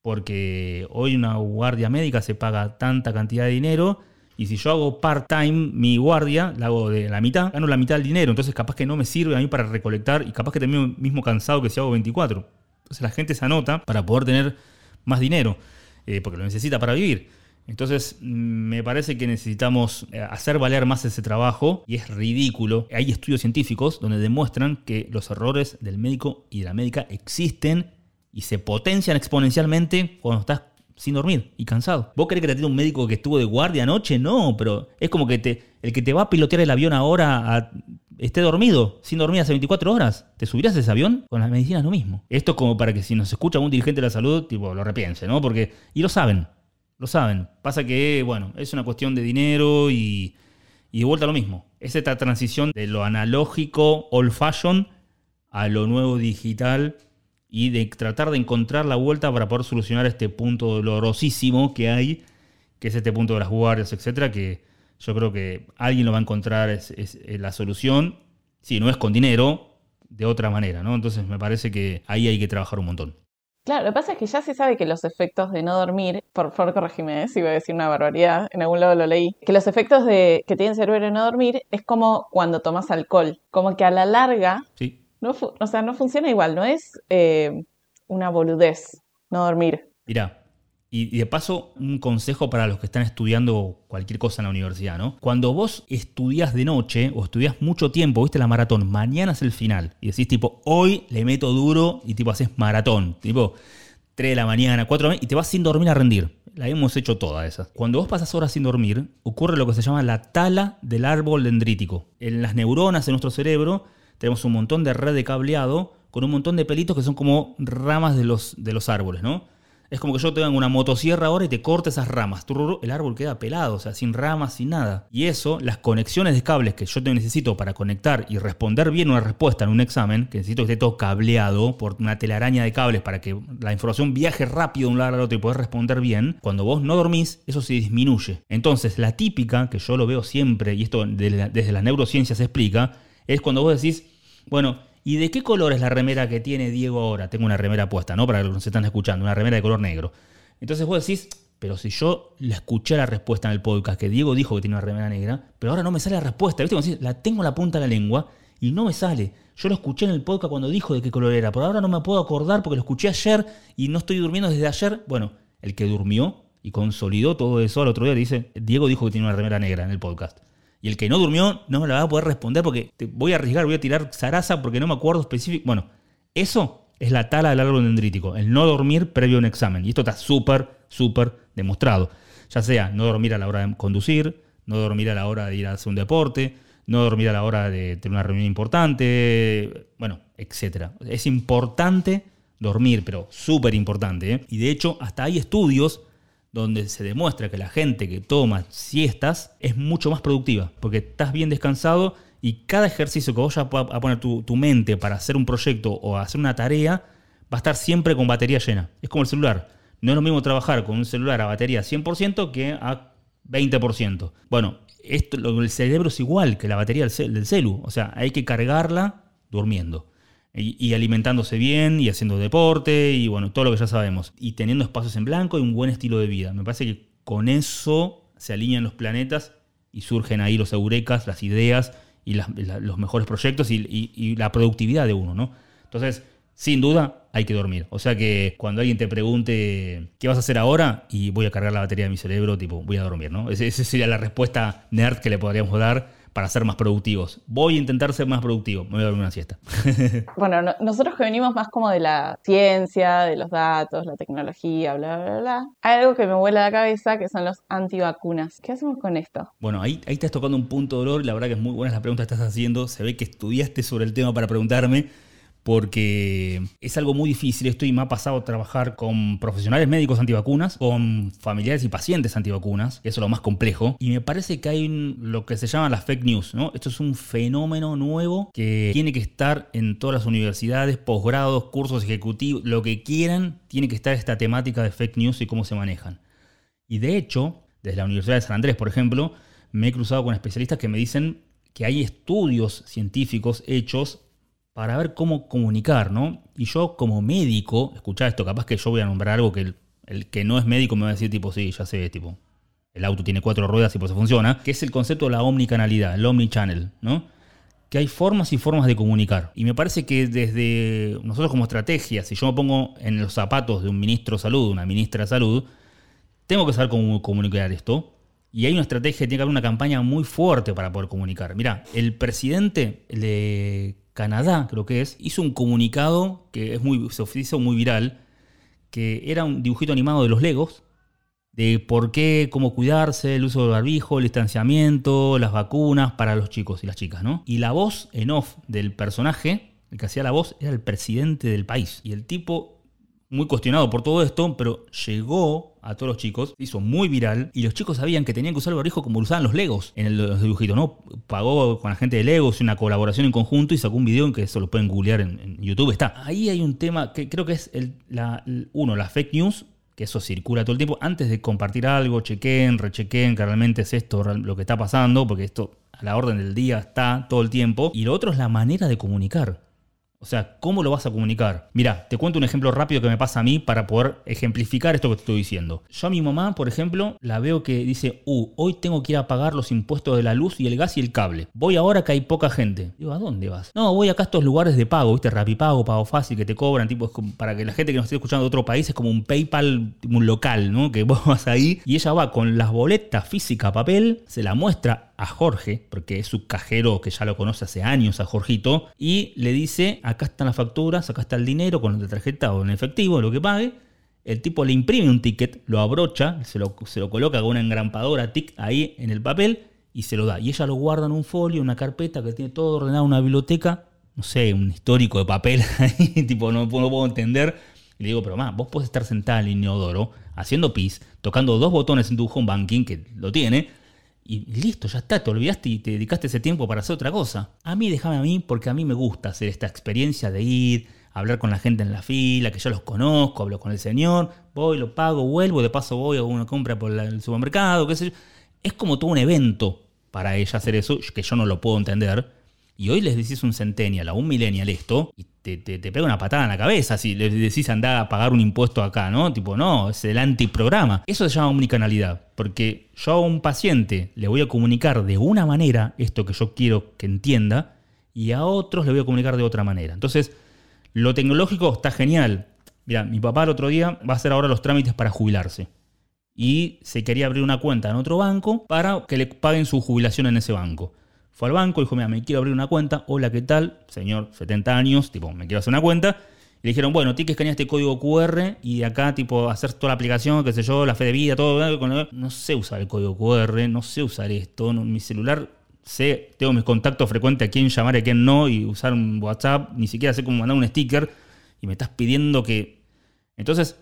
Porque hoy una guardia médica se paga tanta cantidad de dinero y si yo hago part-time mi guardia, la hago de la mitad, gano la mitad del dinero. Entonces capaz que no me sirve a mí para recolectar y capaz que termino mismo cansado que si hago 24. Entonces la gente se anota para poder tener más dinero, eh, porque lo necesita para vivir. Entonces, me parece que necesitamos eh, hacer valer más ese trabajo y es ridículo. Hay estudios científicos donde demuestran que los errores del médico y de la médica existen y se potencian exponencialmente cuando estás sin dormir y cansado. ¿Vos crees que te atiende un médico que estuvo de guardia anoche? No, pero es como que te, el que te va a pilotear el avión ahora esté dormido, sin dormir hace 24 horas. ¿Te subirás a ese avión? Con las medicinas lo mismo. Esto es como para que si nos escucha un dirigente de la salud, tipo, lo repiense, ¿no? Porque, y lo saben, lo saben. Pasa que, bueno, es una cuestión de dinero y, y de vuelta a lo mismo. Es esta transición de lo analógico, old fashion, a lo nuevo digital y de tratar de encontrar la vuelta para poder solucionar este punto dolorosísimo que hay, que es este punto de las guardias, etcétera, que yo creo que alguien lo va a encontrar, es, la solución. Si no es con dinero, de otra manera, ¿no? Entonces me parece que ahí hay que trabajar un montón.
Claro, lo que pasa es que ya se sabe que los efectos de no dormir, por favor corregime ¿eh? si voy a decir una barbaridad, en algún lado lo leí, que los efectos de que tiene el cerebro de no dormir es como cuando tomas alcohol, como que a la larga,
Sí.
no o sea, no funciona igual, no es eh, una boludez no dormir.
Mirá, y, de paso, un consejo para los que están estudiando cualquier cosa en la universidad, ¿no? Cuando vos estudias de noche o estudias mucho tiempo, viste la maratón, mañana es el final, y decís tipo, hoy le meto duro y tipo haces maratón, tipo 3 de la mañana, 4 de la mañana, y te vas sin dormir a rendir. La hemos hecho todas esas. Cuando vos pasas horas sin dormir, ocurre lo que se llama la tala del árbol dendrítico. En las neuronas de nuestro cerebro tenemos un montón de red de cableado con un montón de pelitos que son como ramas de los, de los árboles, ¿no? Es como que yo tenga una motosierra ahora y te corte esas ramas. El árbol queda pelado, o sea, sin ramas, sin nada. Y eso, las conexiones de cables que yo te necesito para conectar y responder bien una respuesta en un examen, que necesito que esté todo cableado por una telaraña de cables para que la información viaje rápido de un lado al otro y poder responder bien, cuando vos no dormís, eso se disminuye. Entonces, la típica, que yo lo veo siempre, y esto de la- desde la neurociencia se explica, es cuando vos decís, bueno, ¿y de qué color es la remera que tiene Diego ahora? Tengo una remera puesta, ¿no? Para los que nos están escuchando, una remera de color negro. Entonces vos decís, pero si yo le escuché la respuesta en el podcast, que Diego dijo que tiene una remera negra, pero ahora no me sale la respuesta, ¿viste? Cuando decís, la tengo en la punta de la lengua y no me sale. Yo lo escuché en el podcast cuando dijo de qué color era, pero ahora no me puedo acordar porque lo escuché ayer y no estoy durmiendo desde ayer. Bueno, el que durmió y consolidó todo eso al otro día dice, Diego dijo que tiene una remera negra en el podcast. Y el que no durmió no me la va a poder responder porque te voy a arriesgar, voy a tirar zaraza porque no me acuerdo específico. Bueno, eso es la tala del árbol dendrítico, el no dormir previo a un examen. Y esto está súper, súper demostrado. Ya sea no dormir a la hora de conducir, no dormir a la hora de ir a hacer un deporte, no dormir a la hora de tener una reunión importante, bueno, etc. Es importante dormir, pero súper importante. ¿eh? Y de hecho, hasta hay estudios donde se demuestra que la gente que toma siestas es mucho más productiva, porque estás bien descansado y cada ejercicio que vos a poner tu, tu mente para hacer un proyecto o hacer una tarea, va a estar siempre con batería llena. Es como el celular. No es lo mismo trabajar con un celular a batería 100% que a 20%. Bueno, esto, el cerebro es igual que la batería del celu. O sea, hay que cargarla durmiendo. Y, alimentándose bien y haciendo deporte y bueno, todo lo que ya sabemos. Y teniendo espacios en blanco y un buen estilo de vida. Me parece que con eso se alinean los planetas y surgen ahí los eurecas, las ideas y los mejores proyectos y, y- la productividad de uno, ¿no? Entonces, sin duda, hay que dormir. O sea que cuando alguien te pregunte qué vas a hacer ahora y voy a cargar la batería de mi cerebro, tipo, voy a dormir, ¿no? Esa sería la respuesta nerd que le podríamos dar para ser más productivos. Voy a intentar ser más productivo, me voy a dormir una siesta.
Bueno, no- nosotros que venimos más como de la ciencia, de los datos, la tecnología, bla, bla, bla, hay algo que me vuela la cabeza que son los antivacunas. ¿Qué hacemos con esto?
Bueno, ahí, ahí estás tocando un punto de dolor. La verdad que es muy buena la pregunta que estás haciendo. Se ve que estudiaste sobre el tema para preguntarme, porque es algo muy difícil esto y me ha pasado a trabajar con profesionales médicos antivacunas, con familiares y pacientes antivacunas, eso es lo más complejo. Y me parece que hay lo que se llama las fake news. Esto es un fenómeno nuevo que tiene que estar en todas las universidades, posgrados, cursos ejecutivos, lo que quieran, tiene que estar esta temática de fake news y cómo se manejan. Y de hecho, desde la Universidad de San Andrés, por ejemplo, me he cruzado con especialistas que me dicen que hay estudios científicos hechos para ver cómo comunicar, ¿no? Y yo como médico, escuchá esto, capaz que yo voy a nombrar algo que el, el que no es médico me va a decir tipo, sí, ya sé, tipo, el auto tiene cuatro ruedas y pues funciona, que es el concepto de la omnicanalidad, el omnichannel, ¿no? Que hay formas y formas de comunicar. Y me parece que desde nosotros como estrategia, si yo me pongo en los zapatos de un ministro de salud, una ministra de salud, tengo que saber cómo comunicar esto. Y hay una estrategia, tiene que haber una campaña muy fuerte para poder comunicar. Mira, el presidente de Canadá, creo que es, hizo un comunicado que es muy, se hizo muy viral, que era un dibujito animado de los Legos, de por qué, cómo cuidarse, el uso del barbijo, el distanciamiento, las vacunas para los chicos y las chicas, ¿no? Y la voz en off del personaje, el que hacía la voz, era el presidente del país. Y el tipo muy cuestionado por todo esto, pero llegó a todos los chicos, se hizo muy viral y los chicos sabían que tenían que usar el barbijo como lo usaban los Legos en el, los dibujitos, ¿no? Pagó con la gente de Legos una colaboración en conjunto y sacó un video en que eso lo pueden googlear en, YouTube. Está. Ahí hay un tema que creo que es el, la, uno, la fake news, que eso circula todo el tiempo. Antes de compartir algo, chequen, rechequen que realmente es esto lo que está pasando, porque esto a la orden del día está todo el tiempo. Y lo otro es la manera de comunicar. O sea, ¿cómo lo vas a comunicar? Mira, te cuento un ejemplo rápido que me pasa a mí para poder ejemplificar esto que te estoy diciendo. Yo a mi mamá, por ejemplo, la veo que dice, uh, hoy tengo que ir a pagar los impuestos de la luz y el gas y el cable. Voy ahora que hay poca gente. Digo, ¿a dónde vas? No, voy acá a estos lugares de pago, ¿viste? Rapipago, pago fácil, que te cobran, tipo, para que la gente que nos esté escuchando de otro país es como un PayPal, un local, ¿no? Que vos vas ahí y ella va con las boletas física papel, se la muestra a Jorge, porque es su cajero que ya lo conoce hace años a Jorgito, y le dice, acá están las facturas, acá está el dinero con la tarjeta o en efectivo, lo que pague. El tipo le imprime un ticket, lo abrocha, se lo, se lo coloca con una engrampadora tic ahí en el papel y se lo da. Y ella lo guarda en un folio, una carpeta que tiene todo ordenado, una biblioteca, no sé, un histórico de papel ahí, tipo, no, puedo entender. Y le digo, pero más, vos podés estar sentada en el inodoro, haciendo pis, tocando dos botones en tu home banking, que lo tiene, y listo, ya está, te olvidaste y te dedicaste ese tiempo para hacer otra cosa. A mí déjame a mí porque a mí me gusta hacer esta experiencia de ir, hablar con la gente en la fila, que yo los conozco, hablo con el señor, voy, lo pago, vuelvo, de paso voy a una compra por el supermercado, qué sé yo. Es como todo un evento para ella hacer eso, que yo no lo puedo entender. Y hoy les decís un centennial a un millennial esto, y te, te, pega una patada en la cabeza si les decís andar a pagar un impuesto acá, ¿no? Tipo, no, es el antiprograma. Eso se llama omnicanalidad, porque yo a un paciente le voy a comunicar de una manera esto que yo quiero que entienda, y a otros le voy a comunicar de otra manera. Entonces, lo tecnológico está genial. Mira, mi papá el otro día va a hacer ahora los trámites para jubilarse. Y se quería abrir una cuenta en otro banco para que le paguen su jubilación en ese banco. Fue al banco, dijo, mira, me quiero abrir una cuenta. Hola, ¿qué tal? Señor, 70 años, tipo, me quiero hacer una cuenta. Y le dijeron, bueno, tienes que escanear este código QR y acá, tipo, hacer toda la aplicación, qué sé yo, la fe de vida, todo. No sé usar el código QR, no sé usar esto. mi celular, sé, tengo mis contactos frecuentes a quién llamar y a quién no, y usar un WhatsApp, ni siquiera sé cómo mandar un sticker. Y me estás pidiendo que. Entonces,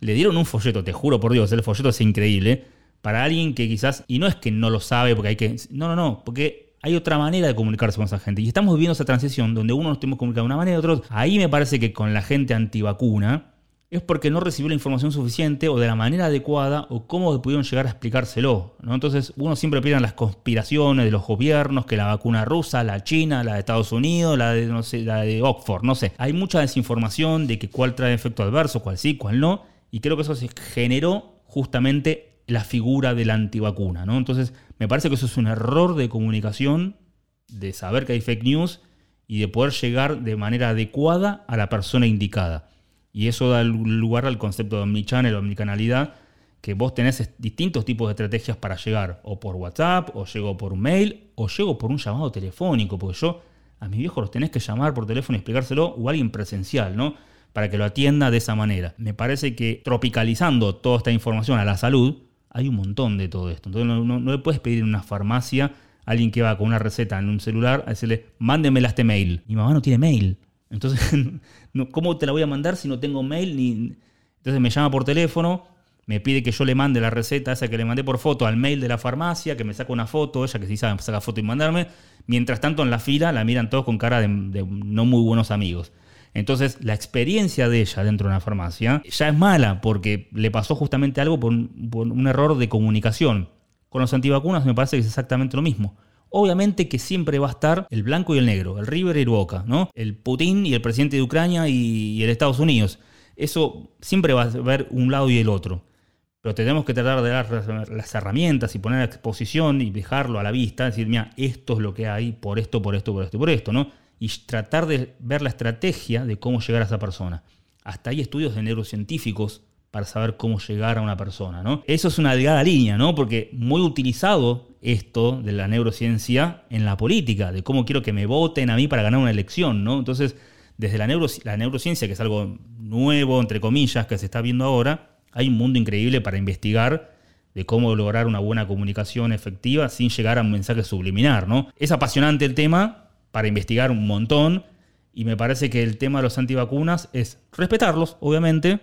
le dieron un folleto, te juro por Dios, el folleto es increíble. Para alguien que quizás. Y no es que no lo sabe, porque hay que. No, no, no, porque hay otra manera de comunicarse con esa gente. Y estamos viviendo esa transición donde uno nos tenemos que comunicar de una manera y otro. Ahí me parece que con la gente antivacuna es porque no recibió la información suficiente o de la manera adecuada o cómo pudieron llegar a explicárselo. Entonces uno siempre pierde las conspiraciones de los gobiernos, que la vacuna rusa, la china, la de Estados Unidos, la de, no sé, la de Oxford, no sé. Hay mucha desinformación de que cuál trae efecto adverso, cuál sí, cuál no. Y creo que eso se generó justamente la figura de la antivacuna, ¿no? Entonces, me parece que eso es un error de comunicación, de saber que hay fake news y de poder llegar de manera adecuada a la persona indicada. Y eso da lugar al concepto de omnichannel omnicanalidad, que vos tenés distintos tipos de estrategias para llegar, o por WhatsApp, o llego por mail, o llego por un llamado telefónico, porque yo a mis viejos los tenés que llamar por teléfono y explicárselo, o alguien presencial, ¿no? Para que lo atienda de esa manera. Me parece que tropicalizando toda esta información a la salud, hay un montón de todo esto. Entonces no, le puedes pedir en una farmacia a alguien que va con una receta en un celular a decirle, mándemela este mail. Mi mamá no tiene mail. Entonces, ¿cómo te la voy a mandar si no tengo mail? Ni... Entonces me llama por teléfono, me pide que yo le mande la receta esa que le mandé por foto al mail de la farmacia, que me saque una foto, ella que sí sabe, saca foto y mandarme. Mientras tanto en la fila la miran todos con cara de no muy buenos amigos. Entonces, la experiencia de ella dentro de una farmacia ya es mala porque le pasó justamente algo por un, error de comunicación. Con los antivacunas me parece que es exactamente lo mismo. Obviamente que siempre va a estar el blanco y el negro, el River y el Boca, ¿no? El Putin y el presidente de Ucrania y, el Estados Unidos. Eso siempre va a haber un lado y el otro. Pero tenemos que tratar de dar las herramientas y poner a exposición y dejarlo a la vista, decir, mira, esto es lo que hay por esto, por esto, por esto y por esto, ¿no? Y tratar de ver la estrategia de cómo llegar a esa persona. Hasta hay estudios de neurocientíficos para saber cómo llegar a una persona, ¿no? Eso es una delgada línea, ¿no? Porque muy utilizado esto de la neurociencia en la política, de cómo quiero que me voten a mí para ganar una elección, ¿no? Entonces, desde la, la neurociencia, que es algo nuevo, entre comillas, que se está viendo ahora, hay un mundo increíble para investigar de cómo lograr una buena comunicación efectiva sin llegar a un mensaje subliminar, ¿no? Es apasionante el tema, para investigar un montón. Y me parece que el tema de los antivacunas es respetarlos, obviamente,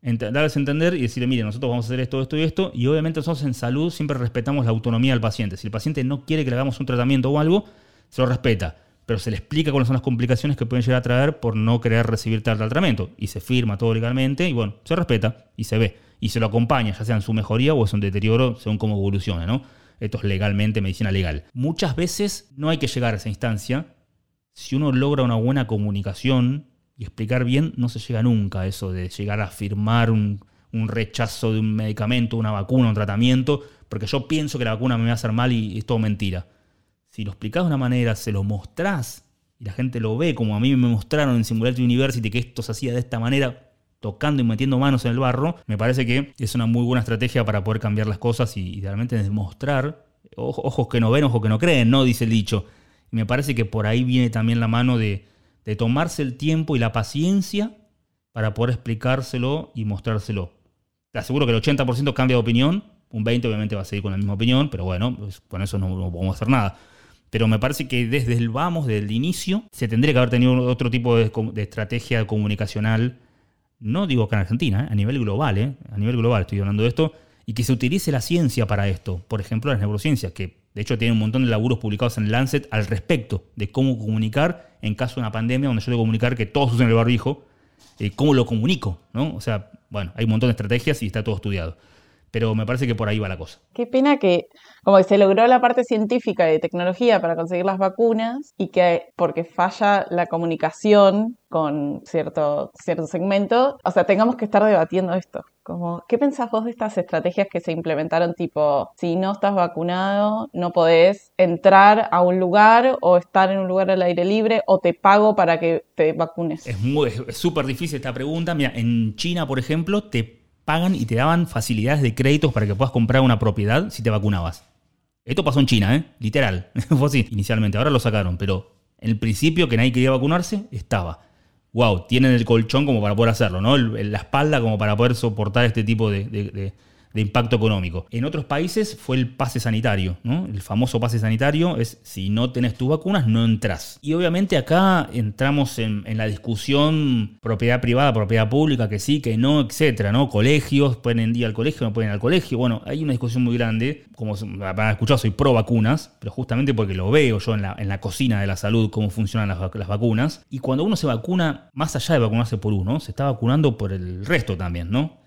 darles a entender y decirle, mire, nosotros vamos a hacer esto, esto y esto. Y obviamente nosotros en salud siempre respetamos la autonomía del paciente. Si el paciente no quiere que le hagamos un tratamiento o algo, se lo respeta. Pero se le explica cuáles son las complicaciones que pueden llegar a traer por no querer recibir tal tratamiento. Y se firma todo legalmente y bueno, se respeta y se ve. Y se lo acompaña, ya sea en su mejoría o en su deterioro, según cómo evolucione, ¿no? Esto es legalmente medicina legal. Muchas veces no hay que llegar a esa instancia, si uno logra una buena comunicación y explicar bien, no se llega nunca a eso de llegar a afirmar un, rechazo de un medicamento, una vacuna, un tratamiento, porque yo pienso que la vacuna me va a hacer mal y es todo mentira. Si lo explicás de una manera, se lo mostrás y la gente lo ve, como a mí me mostraron en Singularity University que esto se hacía de esta manera, tocando y metiendo manos en el barro, me parece que es una muy buena estrategia para poder cambiar las cosas y, realmente demostrar, ojos que no ven, ojos que no creen, ¿no? Dice el dicho. Me parece que por ahí viene también la mano de, de tomarse el tiempo y la paciencia para poder explicárselo y mostrárselo. Te aseguro que el 80% cambia de opinión, un 20% obviamente va a seguir con la misma opinión, pero bueno, pues, con eso no, no podemos hacer nada pero me parece que desde el vamos, desde el inicio, se tendría que haber tenido otro tipo de, estrategia comunicacional, no digo acá en Argentina, ¿eh? a nivel global, ¿eh? a nivel global estoy hablando de esto, y que se utilice la ciencia para esto. Por ejemplo, las neurociencias, que de hecho tienen un montón de laburos publicados en Lancet al respecto de cómo comunicar en caso de una pandemia, donde yo que comunicar que todos usen el barbijo, eh, cómo lo comunico, ¿no? O sea, bueno, hay un montón de estrategias y está todo estudiado pero me parece que por ahí va la cosa.
Qué pena que como que se logró la parte científica de tecnología para conseguir las vacunas y que porque falla la comunicación con cierto, cierto segmento, o sea, tengamos que estar debatiendo esto. Como, ¿Qué pensás vos de estas estrategias que se implementaron tipo, si no estás vacunado, no podés entrar a un lugar o estar en un lugar al aire libre o te pago para que te vacunes?
Es súper difícil esta pregunta. Mira, en China, por ejemplo, te pagan y te daban facilidades de créditos para que puedas comprar una propiedad si te vacunabas. Esto pasó en China, ¿eh? Literal. Fue así inicialmente. Ahora lo sacaron, pero en el principio que nadie quería vacunarse, estaba. Wow, tienen el colchón como para poder hacerlo, ¿no? la espalda como para poder soportar este tipo de impacto económico. En otros países fue el pase sanitario, ¿no? El famoso pase sanitario es si no tenés tus vacunas no entras. Y obviamente acá entramos en, la discusión propiedad privada, propiedad pública, que sí, que no, etcétera, ¿no? Colegios, pueden ir al colegio, no pueden ir al colegio. Bueno, hay una discusión muy grande. Como han escuchado, soy pro vacunas, pero justamente porque lo veo yo en la, en la cocina de la salud, cómo funcionan las, las vacunas. Y cuando uno se vacuna, más allá de vacunarse por uno, se está vacunando por el resto también, ¿no?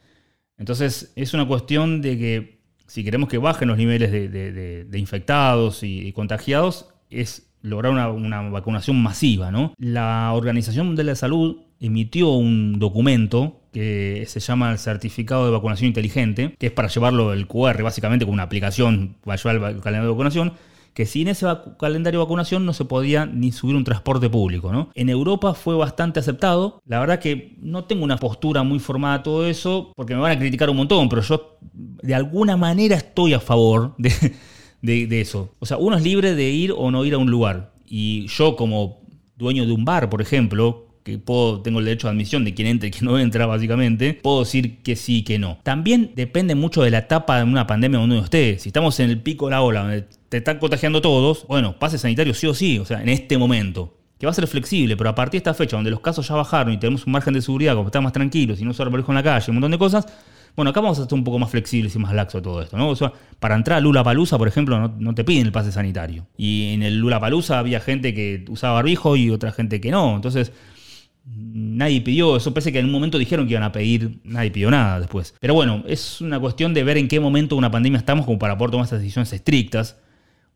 Entonces es una cuestión de que si queremos que bajen los niveles de, infectados y, contagiados, es lograr una, vacunación masiva. ¿no? La Organización Mundial de la Salud emitió un documento que se llama el Certificado de Vacunación Inteligente, que es para llevarlo el QR básicamente con una aplicación para llevar el calendario de vacunación, que sin ese calendario de vacunación no se podía ni subir un transporte público. ¿no? En Europa fue bastante aceptado. La verdad que no tengo una postura muy formada a todo eso, porque me van a criticar un montón, pero yo de alguna manera estoy a favor de, de eso. O sea, uno es libre de ir o no ir a un lugar. Y yo como dueño de un bar, por ejemplo, que puedo, tengo el derecho de admisión de quién entra y quién no entra, básicamente, puedo decir que sí y que no. También depende mucho de la etapa de una pandemia donde uno esté. Si estamos en el pico de la ola, donde te están contagiando todos, bueno, pase sanitario sí o sí, o sea, en este momento. Que va a ser flexible, pero a partir de esta fecha, donde los casos ya bajaron y tenemos un margen de seguridad, como estamos más tranquilos y no solo barbijo en la calle, un montón de cosas, bueno, acá vamos a estar un poco más flexibles y más laxo todo esto, ¿no? O sea, para entrar a Lula Palusa, por ejemplo, no, te piden el pase sanitario. Y en el Lula Palusa había gente que usaba barbijo y otra gente que no. Entonces, nadie pidió, eso parece que en un momento dijeron que iban a pedir, nadie pidió nada después. Pero bueno, es una cuestión de ver en qué momento de una pandemia estamos como para poder tomar estas decisiones estrictas,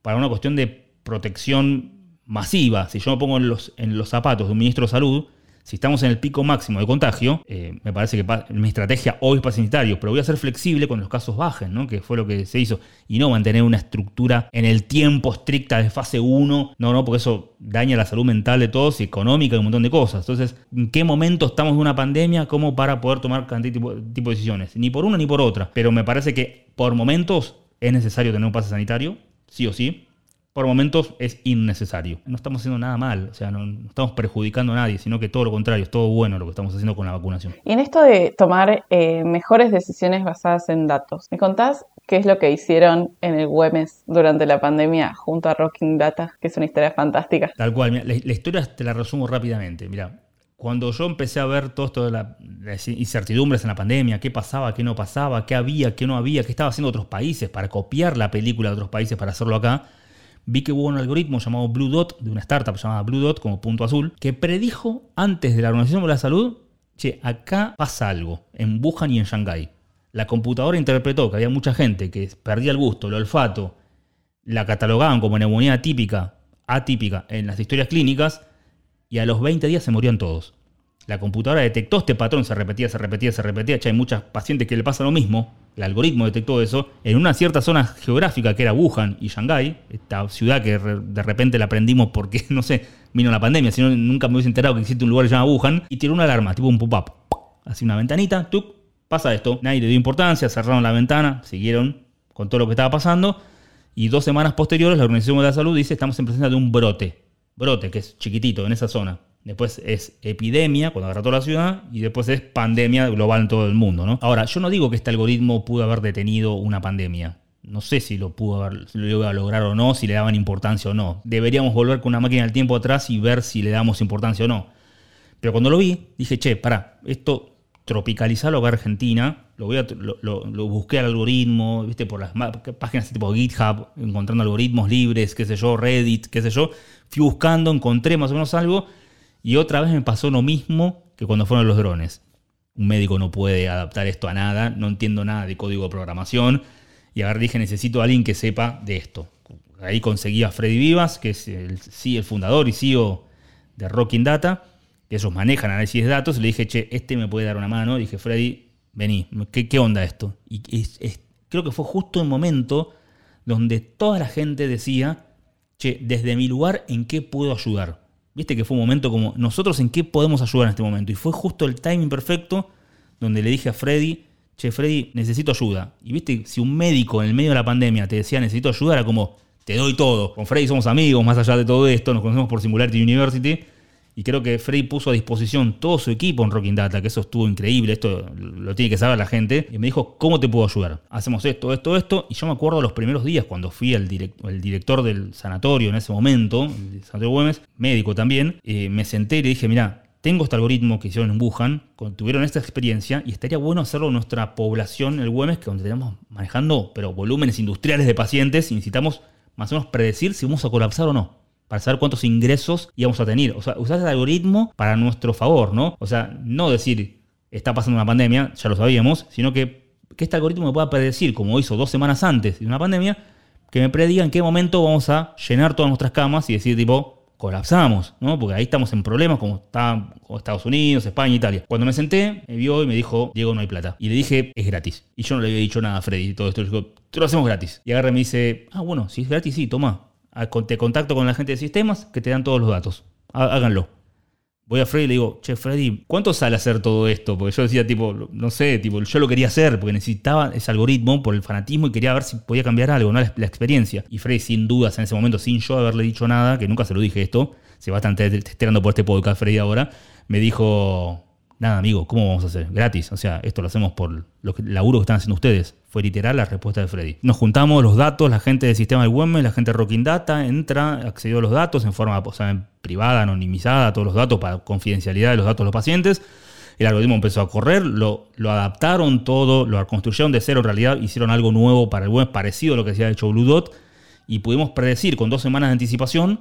para una cuestión de protección masiva. Si yo me pongo en los, en los zapatos de un ministro de salud, si estamos en el pico máximo de contagio, eh, me parece que mi estrategia hoy es para sanitarios, pero voy a ser flexible cuando los casos bajen, ¿no? que fue lo que se hizo, y no mantener una estructura en el tiempo estricta de fase 1, no, no, porque eso daña la salud mental de todos y económica y un montón de cosas. Entonces, ¿en qué momento estamos de una pandemia como para poder tomar tipo, tipo de decisiones? Ni por una ni por otra, pero me parece que por momentos es necesario tener un pase sanitario, sí o sí, por momentos es innecesario. No estamos haciendo nada mal, o sea, no, estamos perjudicando a nadie, sino que todo lo contrario, es todo bueno lo que estamos haciendo con la vacunación.
Y en esto de tomar eh, mejores decisiones basadas en datos, ¿me contás qué es lo que hicieron en el WEMES durante la pandemia junto a Rocking Data, que es una historia fantástica?
Tal cual, la, historia te la resumo rápidamente. Mira, cuando yo empecé a ver todo esto de las incertidumbres en la pandemia, qué pasaba, qué no pasaba, qué había, qué no había, qué estaba haciendo otros países para copiar la película de otros países para hacerlo acá, vi que hubo un algoritmo llamado Blue Dot, de una startup llamada Blue Dot, como punto azul, que predijo antes de la Organización de la Salud, che, acá pasa algo, en Wuhan y en Shanghái. La computadora interpretó que había mucha gente que perdía el gusto, el olfato, la catalogaban como neumonía típica, atípica en las historias clínicas, y a los 20 días se morían todos. La computadora detectó este patrón, se repetía, se repetía, se repetía. Hay muchas pacientes que le pasa lo mismo. El algoritmo detectó eso. En una cierta zona geográfica que era Wuhan y Shanghái, esta ciudad que de repente la aprendimos porque, no sé, vino la pandemia, si no, nunca me hubiese enterado que existe un lugar llamado Wuhan, y tiró una alarma, tipo un pop-up. Así una ventanita, tuk, pasa esto. Nadie le dio importancia, cerraron la ventana, siguieron con todo lo que estaba pasando. Y dos semanas posteriores, la Organización de la Salud dice: estamos en presencia de un brote. Brote, que es chiquitito en esa zona. Después es epidemia, cuando agarró toda la ciudad, y después es pandemia global en todo el mundo, ¿no? Ahora, yo no digo que este algoritmo pudo haber detenido una pandemia. No sé si lo pudo haber, lo iba a lograr o no, si le daban importancia o no. Deberíamos volver con una máquina del tiempo atrás y ver si le damos importancia o no. Pero cuando lo vi, dije, che, pará, esto tropicalizarlo a Argentina, lo, voy a, lo, busqué al algoritmo, viste, por las páginas tipo GitHub, encontrando algoritmos libres, qué sé yo, Reddit, qué sé yo. Fui buscando, encontré más o menos algo y otra vez me pasó lo mismo que cuando fueron los drones. Un médico no puede adaptar esto a nada, no entiendo nada de código de programación. Y agarré dije, necesito a alguien que sepa de esto. Ahí conseguí a Freddy Vivas, que es el, el fundador y CEO de Rocking Data, que ellos manejan análisis de datos. Le dije, che, este me puede dar una mano. dije, Freddy, vení, ¿qué, onda esto? Y creo que fue justo el momento donde toda la gente decía, che, desde mi lugar, ¿en qué puedo ayudar? Viste que fue un momento como, nosotros en qué podemos ayudar en este momento. Y fue justo el timing perfecto donde le dije a Freddy, che, Freddy, necesito ayuda. Y viste, si un médico en el medio de la pandemia te decía, necesito ayuda, era como, te doy todo. Con Freddy somos amigos, más allá de todo esto, nos conocemos por Singularity University. Y creo que Freddy puso a disposición todo su equipo en Rocking Data, que eso estuvo increíble, esto lo tiene que saber la gente. Y me dijo, ¿cómo te puedo ayudar? Hacemos esto, esto, esto. Y yo me acuerdo los primeros días cuando fui al el director del sanatorio en ese momento, el sanatorio Güemes, médico también, eh, me senté y le dije, mira, tengo este algoritmo que hicieron en Wuhan, tuvieron esta experiencia y estaría bueno hacerlo en nuestra población, el Güemes, que donde estamos manejando pero volúmenes industriales de pacientes y necesitamos más o menos predecir si vamos a colapsar o no para saber cuántos ingresos íbamos a tener. O sea, usar el algoritmo para nuestro favor, ¿no? O sea, no decir, está pasando una pandemia, ya lo sabíamos, sino que, que este algoritmo me pueda predecir, como hizo dos semanas antes de una pandemia, que me prediga en qué momento vamos a llenar todas nuestras camas y decir, tipo, colapsamos, ¿no? Porque ahí estamos en problemas como está Estados Unidos, España, Italia. Cuando me senté, me vio y me dijo, Diego, no hay plata. Y le dije, es gratis. Y yo no le había dicho nada a Freddy, todo esto. Le digo, te lo hacemos gratis. Y agarra y me dice, ah, bueno, si es gratis, sí, toma te contacto con la gente de sistemas que te dan todos los datos. Háganlo. Voy a Freddy y le digo, che, Freddy, ¿cuánto sale hacer todo esto? Porque yo decía, tipo, no sé, tipo, yo lo quería hacer porque necesitaba ese algoritmo por el fanatismo y quería ver si podía cambiar algo, ¿no? La, experiencia. Y Freddy, sin dudas, en ese momento, sin yo haberle dicho nada, que nunca se lo dije esto, se va a estar testeando por este podcast, Freddy, ahora, me dijo, nada, amigo, ¿cómo vamos a hacer? Gratis. O sea, esto lo hacemos por los laburo que están haciendo ustedes. Fue literal la respuesta de Freddy. Nos juntamos los datos, la gente del sistema de web, la gente de Rocking Data, entra, accedió a los datos en forma privada, anonimizada, todos los datos para confidencialidad de los datos de los pacientes. El algoritmo empezó a correr, lo, adaptaron todo, lo construyeron de cero en realidad, hicieron algo nuevo para el web, parecido a lo que se ha hecho Blue Dot, y pudimos predecir con dos semanas de anticipación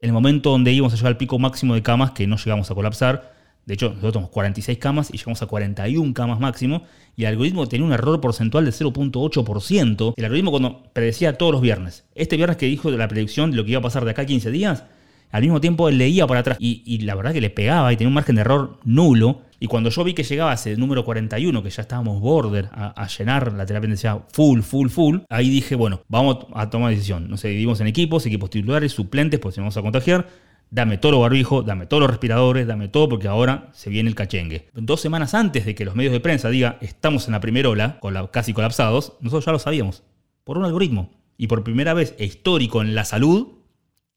el momento donde íbamos a llegar al pico máximo de camas que no llegamos a colapsar de hecho, nosotros tenemos 46 camas y llegamos a 41 camas máximo. Y el algoritmo tenía un error porcentual de 0.8%. El algoritmo cuando predecía todos los viernes. Este viernes que dijo la predicción de lo que iba a pasar de acá a 15 días, al mismo tiempo él leía para atrás. Y, la verdad que le pegaba y tenía un margen de error nulo. Y cuando yo vi que llegaba ese número 41, que ya estábamos border a, llenar la terapia intensiva full, full, full, ahí dije, bueno, vamos a tomar decisión. Nos dividimos en equipos, equipos titulares, suplentes, pues si vamos a contagiar dame todo los barbijos, dame todos los respiradores, dame todo porque ahora se viene el cachengue. Dos semanas antes de que los medios de prensa digan estamos en la primera ola, casi colapsados, nosotros ya lo sabíamos, por un algoritmo. Y por primera vez e histórico en la salud,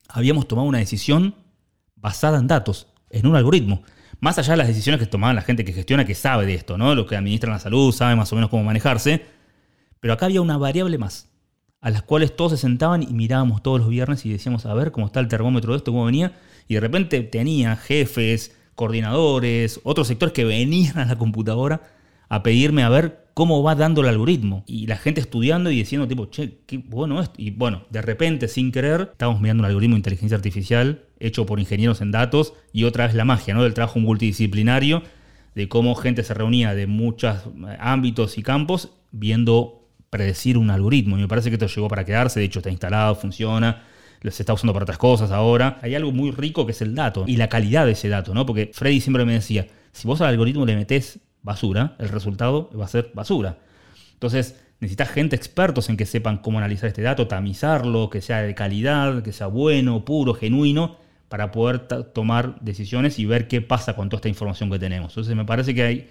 habíamos tomado una decisión basada en datos, en un algoritmo. Más allá de las decisiones que tomaban la gente que gestiona, que sabe de esto, ¿no? Los que administran la salud, saben más o menos cómo manejarse. Pero acá había una variable más a las cuales todos se sentaban y mirábamos todos los viernes y decíamos a ver cómo está el termómetro de esto, cómo venía. Y de repente tenía jefes, coordinadores, otros sectores que venían a la computadora a pedirme a ver cómo va dando el algoritmo. Y la gente estudiando y diciendo tipo, che, qué bueno esto. Y bueno, de repente, sin querer, estábamos mirando un algoritmo de inteligencia artificial hecho por ingenieros en datos y otra vez la magia, ¿no? Del trabajo multidisciplinario, de cómo gente se reunía de muchos ámbitos y campos viendo predecir un algoritmo. Y me parece que esto llegó para quedarse, de hecho está instalado, funciona. se está usando para otras cosas ahora. Hay algo muy rico que es el dato y la calidad de ese dato, ¿no? Porque Freddy siempre me decía, si vos al algoritmo le metés basura, el resultado va a ser basura. Entonces, necesitas gente expertos en que sepan cómo analizar este dato, tamizarlo, que sea de calidad, que sea bueno, puro, genuino, para poder tomar decisiones y ver qué pasa con toda esta información que tenemos. Entonces, me parece que hay,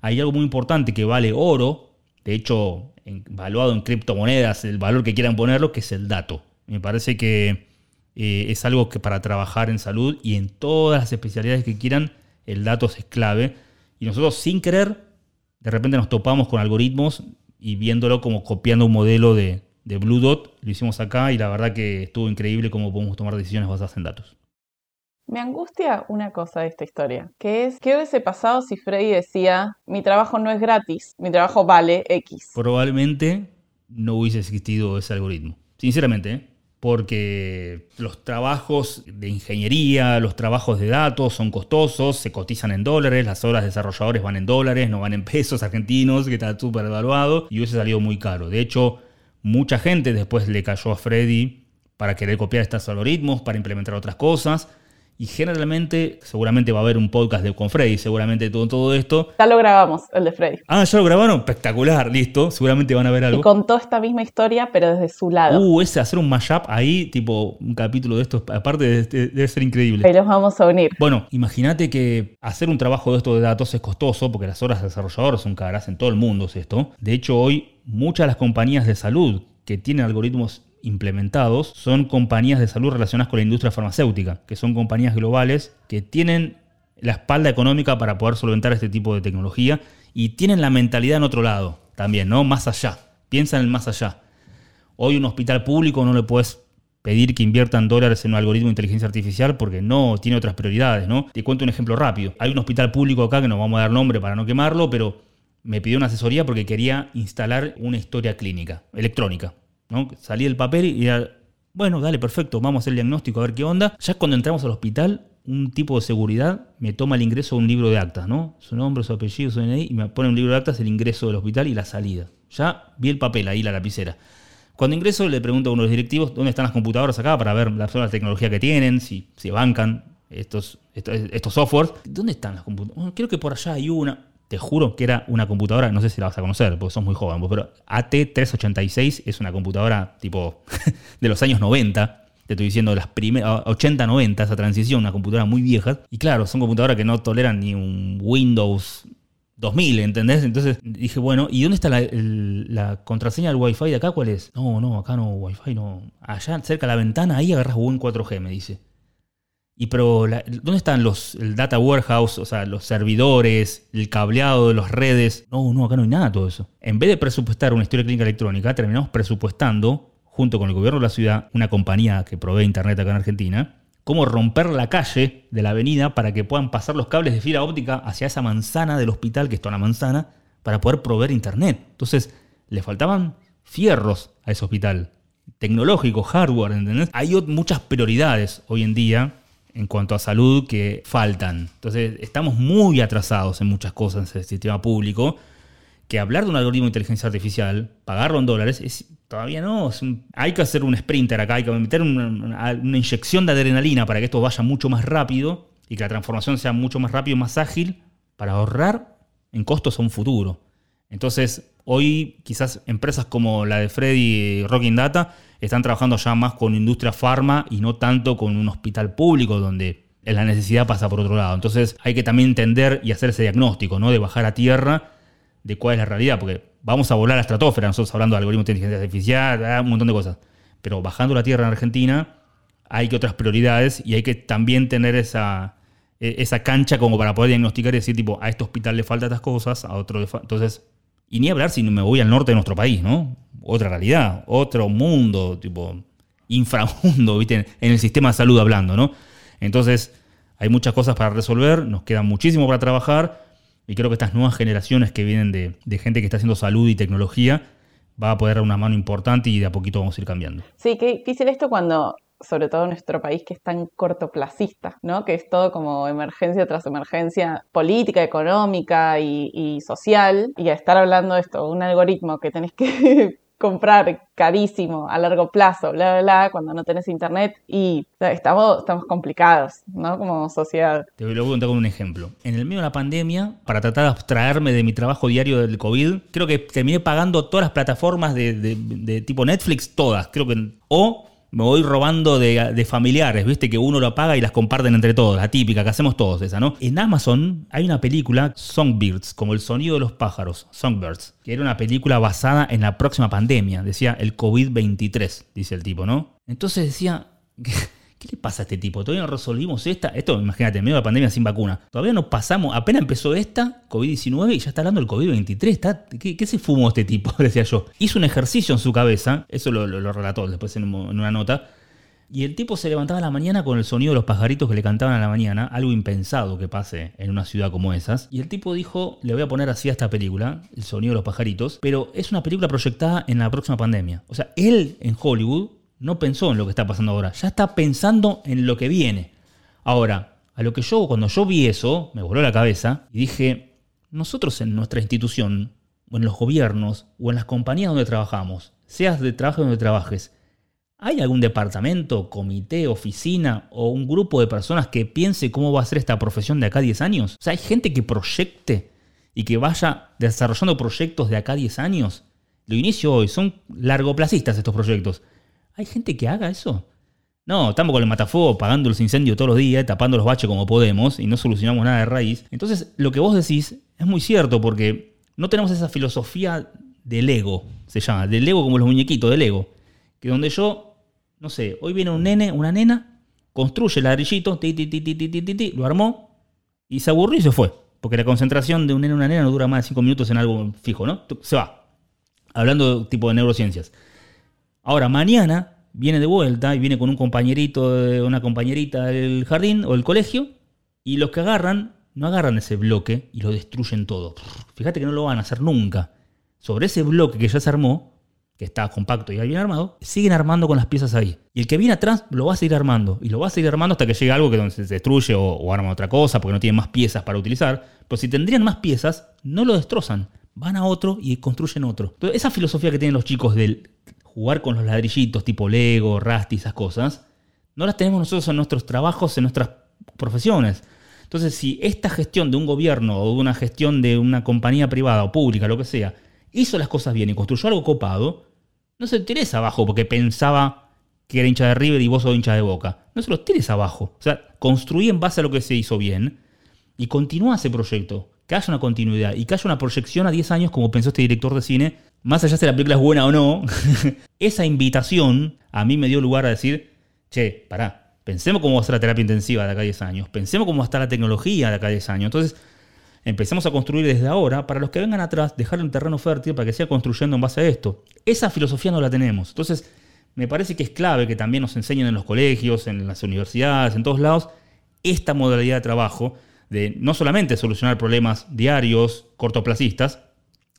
hay algo muy importante que vale oro, de hecho, evaluado en criptomonedas, el valor que quieran ponerlo, que es el dato. Me parece que eh, es algo que para trabajar en salud y en todas las especialidades que quieran, el dato es clave. Y nosotros sin querer, de repente nos topamos con algoritmos y viéndolo como copiando un modelo de, de Blue Dot, lo hicimos acá y la verdad que estuvo increíble cómo podemos tomar decisiones basadas en datos.
Me angustia una cosa de esta historia, que es, ¿qué hubiese pasado si Freddy decía, mi trabajo no es gratis, mi trabajo vale X?
Probablemente no hubiese existido ese algoritmo. Sinceramente, ¿eh? porque los trabajos de ingeniería, los trabajos de datos son costosos, se cotizan en dólares, las horas de desarrolladores van en dólares, no van en pesos argentinos, que está súper evaluado, y hubiese salido muy caro. De hecho, mucha gente después le cayó a Freddy para querer copiar estos algoritmos, para implementar otras cosas, y generalmente, seguramente va a haber un podcast de, con Freddy, seguramente todo, todo esto.
Ya lo grabamos, el de Freddy.
Ah, ya lo grabaron, espectacular, listo. Seguramente van a ver algo.
Y contó esta misma historia, pero desde su lado.
Uh, ese hacer un mashup ahí, tipo un capítulo de esto, aparte debe ser increíble.
Ahí los vamos a unir.
Bueno, imagínate que hacer un trabajo de esto de datos es costoso, porque las horas de desarrollador son caras en todo el mundo, es esto. De hecho, hoy muchas de las compañías de salud que tienen algoritmos implementados son compañías de salud relacionadas con la industria farmacéutica, que son compañías globales que tienen la espalda económica para poder solventar este tipo de tecnología y tienen la mentalidad en otro lado también, ¿no? Más allá. Piensan en más allá. Hoy un hospital público no le puedes pedir que inviertan dólares en un algoritmo de inteligencia artificial porque no tiene otras prioridades, ¿no? Te cuento un ejemplo rápido. Hay un hospital público acá que no vamos a dar nombre para no quemarlo, pero me pidió una asesoría porque quería instalar una historia clínica, electrónica. ¿No? Salí del papel y era, bueno, dale, perfecto, vamos a hacer el diagnóstico a ver qué onda. Ya cuando entramos al hospital, un tipo de seguridad me toma el ingreso de un libro de actas, ¿no? Su nombre, su apellido, su DNI, y me pone un libro de actas, el ingreso del hospital y la salida. Ya vi el papel ahí, la lapicera. Cuando ingreso le pregunto a uno de los directivos dónde están las computadoras acá para ver la, la tecnología que tienen, si, si bancan estos, estos softwares. ¿Dónde están las computadoras? creo que por allá hay una te juro que era una computadora, no sé si la vas a conocer porque sos muy joven, pero AT386 es una computadora tipo de los años 90. Te estoy diciendo las primeras 80, 90, esa transición, una computadora muy vieja. Y claro, son computadoras que no toleran ni un Windows 2000, ¿entendés? Entonces dije, bueno, ¿y dónde está la, contraseña del Wi-Fi de acá? ¿Cuál es? No, no, acá no, Wi-Fi no. Allá cerca de la ventana, ahí agarras buen 4G, me dice. Y pero, ¿dónde están los el data warehouse, o sea, los servidores, el cableado de las redes? No, no, acá no hay nada de todo eso. En vez de presupuestar una historia clínica electrónica, terminamos presupuestando, junto con el gobierno de la ciudad, una compañía que provee internet acá en Argentina, cómo romper la calle de la avenida para que puedan pasar los cables de fibra óptica hacia esa manzana del hospital, que está una manzana, para poder proveer internet. Entonces, le faltaban fierros a ese hospital. Tecnológico, hardware, ¿entendés? Hay muchas prioridades hoy en día en cuanto a salud que faltan. Entonces, estamos muy atrasados en muchas cosas en el sistema público, que hablar de un algoritmo de inteligencia artificial, pagarlo en dólares, es, todavía no. hay que hacer un sprinter acá, hay que meter una, una, inyección de adrenalina para que esto vaya mucho más rápido y que la transformación sea mucho más rápido y más ágil para ahorrar en costos a un futuro. Entonces, hoy quizás empresas como la de Freddy Rocking Data están trabajando ya más con industria farma y no tanto con un hospital público donde la necesidad pasa por otro lado. Entonces hay que también entender y hacer ese diagnóstico, ¿no? De bajar a tierra de cuál es la realidad, porque vamos a volar a la estratosfera, nosotros hablando de algoritmos de inteligencia artificial, ah, un montón de cosas. Pero bajando la tierra en Argentina hay que otras prioridades y hay que también tener esa, e, esa cancha como para poder diagnosticar y decir, tipo, a este hospital le falta estas cosas, a otro le falta... Entonces, y ni hablar si me voy al norte de nuestro país, ¿no? Otra realidad, otro mundo, tipo inframundo, ¿viste? En el sistema de salud hablando, ¿no? Entonces, hay muchas cosas para resolver, nos queda muchísimo para trabajar y creo que estas nuevas generaciones que vienen de, de gente que está haciendo salud y tecnología va a poder dar una mano importante y de a poquito vamos a ir cambiando.
Sí, qué difícil esto cuando sobre todo en nuestro país que es tan cortoplacista, ¿no? Que es todo como emergencia tras emergencia política, económica y, social. Y a estar hablando de esto, un algoritmo que tenés que comprar carísimo a largo plazo, bla, bla, bla, cuando no tenés internet y estamos, estamos complicados, ¿no? Como sociedad.
Te lo voy a contar con un ejemplo. En el medio de la pandemia, para tratar de abstraerme de mi trabajo diario del COVID, creo que terminé pagando todas las plataformas de, de tipo Netflix, todas. Creo que... O me voy robando de, familiares, ¿viste? Que uno lo paga y las comparten entre todos, la típica que hacemos todos esa, ¿no? En Amazon hay una película, Songbirds, como el sonido de los pájaros, Songbirds, que era una película basada en la próxima pandemia, decía el COVID-23, dice el tipo, ¿no? Entonces decía... ¿Qué le pasa a este tipo? Todavía no resolvimos esta. Esto, imagínate, en medio de la pandemia sin vacuna. Todavía no pasamos, apenas empezó esta, COVID-19, y ya está hablando del COVID-23. ¿qué, se fumó este tipo? Decía yo. Hizo un ejercicio en su cabeza, eso lo, relató después en, una nota. Y el tipo se levantaba a la mañana con el sonido de los pajaritos que le cantaban a la mañana, algo impensado que pase en una ciudad como esas. Y el tipo dijo, le voy a poner así a esta película, el sonido de los pajaritos, pero es una película proyectada en la próxima pandemia. O sea, él en Hollywood no pensó en lo que está pasando ahora, ya está pensando en lo que viene. Ahora, a lo que yo, cuando yo vi eso, me voló la cabeza y dije, nosotros en nuestra institución, o en los gobiernos, o en las compañías donde trabajamos, seas de trabajo donde trabajes, ¿hay algún departamento, comité, oficina o un grupo de personas que piense cómo va a ser esta profesión de acá a 10 años? O sea, ¿hay gente que proyecte y que vaya desarrollando proyectos de acá a 10 años? Lo inicio hoy, son largoplacistas estos proyectos. ¿Hay gente que haga eso? No, estamos con el matafuego pagando los incendios todos los días, tapando los baches como podemos y no solucionamos nada de raíz. Entonces, lo que vos decís es muy cierto porque no tenemos esa filosofía del ego, se llama, del ego como los muñequitos, del ego. Que donde yo, no sé, hoy viene un nene, una nena, construye el ladrillito, ti, ti, ti, lo armó y se aburrió y se fue. Porque la concentración de un nene o una nena no dura más de 5 minutos en algo fijo, ¿no? Se va. Hablando tipo de neurociencias. Ahora, mañana viene de vuelta y viene con un compañerito, una compañerita del jardín o del colegio, y los que agarran, no agarran ese bloque y lo destruyen todo. Fíjate que no lo van a hacer nunca. Sobre ese bloque que ya se armó, que está compacto y bien armado, siguen armando con las piezas ahí. Y el que viene atrás lo va a seguir armando. Y lo va a seguir armando hasta que llegue algo que se destruye o, o arma otra cosa porque no tiene más piezas para utilizar. Pero si tendrían más piezas, no lo destrozan. Van a otro y construyen otro. Esa filosofía que tienen los chicos del jugar con los ladrillitos tipo Lego, Rusty, esas cosas, no las tenemos nosotros en nuestros trabajos, en nuestras profesiones. Entonces, si esta gestión de un gobierno o de una gestión de una compañía privada o pública, lo que sea, hizo las cosas bien y construyó algo copado, no se lo tires abajo porque pensaba que era hincha de River y vos sos hincha de Boca. No se los tires abajo. O sea, construí en base a lo que se hizo bien y continúa ese proyecto. Que haya una continuidad y que haya una proyección a 10 años como pensó este director de cine más allá de si la película es buena o no, esa invitación a mí me dio lugar a decir, che, pará, pensemos cómo va a ser la terapia intensiva de acá a 10 años, pensemos cómo va a estar la tecnología de acá a 10 años. Entonces, empecemos a construir desde ahora para los que vengan atrás, dejar un terreno fértil para que siga construyendo en base a esto. Esa filosofía no la tenemos. Entonces, me parece que es clave que también nos enseñen en los colegios, en las universidades, en todos lados, esta modalidad de trabajo de no solamente solucionar problemas diarios, cortoplacistas,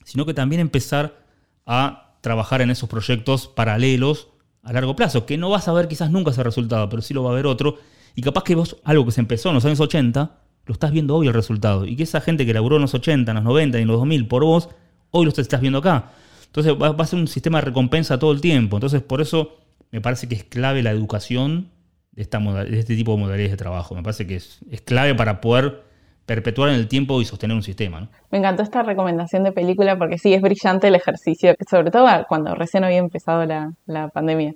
sino que también empezar a trabajar en esos proyectos paralelos a largo plazo, que no vas a ver quizás nunca ese resultado, pero sí lo va a ver otro. Y capaz que vos, algo que se empezó en los años 80, lo estás viendo hoy el resultado. Y que esa gente que laburó en los 80, en los 90 y en los 2000 por vos, hoy lo estás viendo acá. Entonces va, a ser un sistema de recompensa todo el tiempo. Entonces por eso me parece que es clave la educación de, esta de este tipo de modalidades de trabajo. Me parece que es, es clave para poder perpetuar en el tiempo y sostener un sistema.
Me encantó esta recomendación de película porque sí, es brillante el ejercicio, sobre todo cuando recién había empezado la, la pandemia.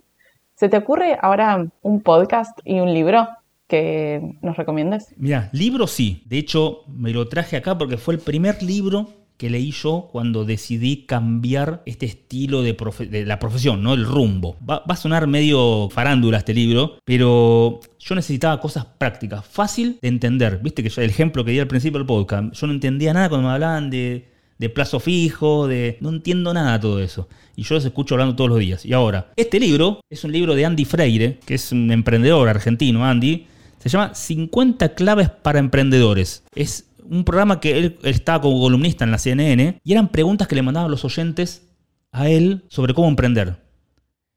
¿Se te ocurre ahora un podcast y un libro que nos recomiendes?
Mira, libro sí. De hecho, me lo traje acá porque fue el primer libro que leí yo cuando decidí cambiar este estilo de, la profesión, ¿no? El rumbo. Va, a sonar medio farándula este libro, pero yo necesitaba cosas prácticas, fácil de entender. Viste que el ejemplo que di al principio del podcast, yo no entendía nada cuando me hablaban de, de plazo fijo, de... No entiendo nada de todo eso. Y yo los escucho hablando todos los días. Y ahora, este libro es un libro de Andy Freire, que es un emprendedor argentino, Andy. Se llama 50 claves para emprendedores. Es un programa que él, estaba como columnista en la CNN y eran preguntas que le mandaban los oyentes a él sobre cómo emprender.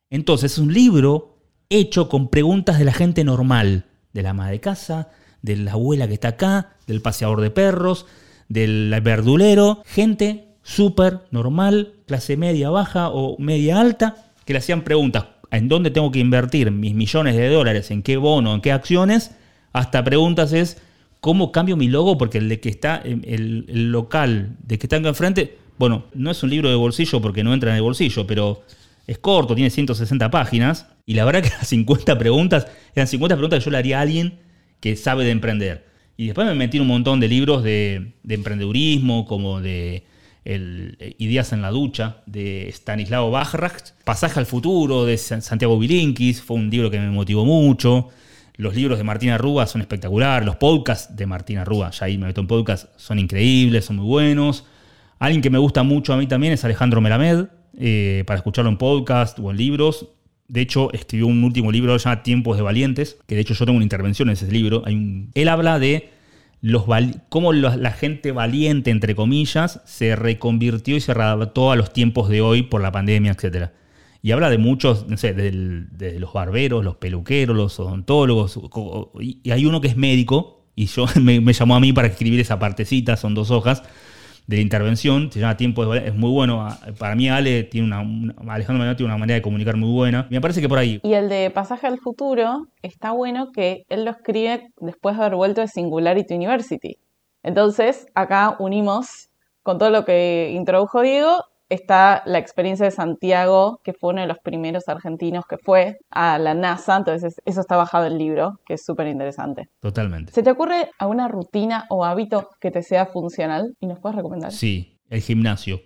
Entonces es un libro hecho con preguntas de la gente normal, de la ama de casa, de la abuela que está acá, del paseador de perros, del verdulero, gente súper normal, clase media baja o media alta, que le hacían preguntas en dónde tengo que invertir mis millones de dólares, en qué bono, en qué acciones, hasta preguntas es cómo cambio mi logo porque el de que está, el, el local de que está enfrente, bueno, no es un libro de bolsillo porque no entra en el bolsillo, pero es corto, tiene 160 páginas, y la verdad que las 50 preguntas, eran 50 preguntas que yo le haría a alguien que sabe de emprender. Y después me metí en un montón de libros de, de emprendedurismo, como de el, Ideas en la ducha, de Stanislao Bajrach, Pasaje al futuro, de Santiago Bilinkis, fue un libro que me motivó mucho. Los libros de Martina Rúa son espectaculares, los podcasts de Martina Rúa, ya ahí me meto en podcast, son increíbles, son muy buenos. Alguien que me gusta mucho a mí también es Alejandro Melamed, eh, para escucharlo en podcast o en libros. De hecho, escribió un último libro ya Tiempos de Valientes, que de hecho yo tengo una intervención en ese libro. Él habla de los cómo la gente valiente, entre comillas, se reconvirtió y se adaptó a los tiempos de hoy por la pandemia, etc. Y habla de muchos, no sé, de, los barberos, los peluqueros, los odontólogos. Y hay uno que es médico, y yo me, llamó a mí para escribir esa partecita, son dos hojas de intervención, se llama Tiempo es muy bueno. Para mí Ale tiene una, Alejandro Manuel tiene una manera de comunicar muy buena. Me parece que por ahí.
Y el de Pasaje al Futuro está bueno que él lo escribe después de haber vuelto de Singularity University. Entonces, acá unimos con todo lo que introdujo Diego está la experiencia de Santiago, que fue uno de los primeros argentinos que fue a la NASA, entonces eso está bajado en el libro, que es súper interesante.
Totalmente.
¿Se te ocurre alguna rutina o hábito que te sea funcional y nos puedes recomendar?
Sí, el gimnasio.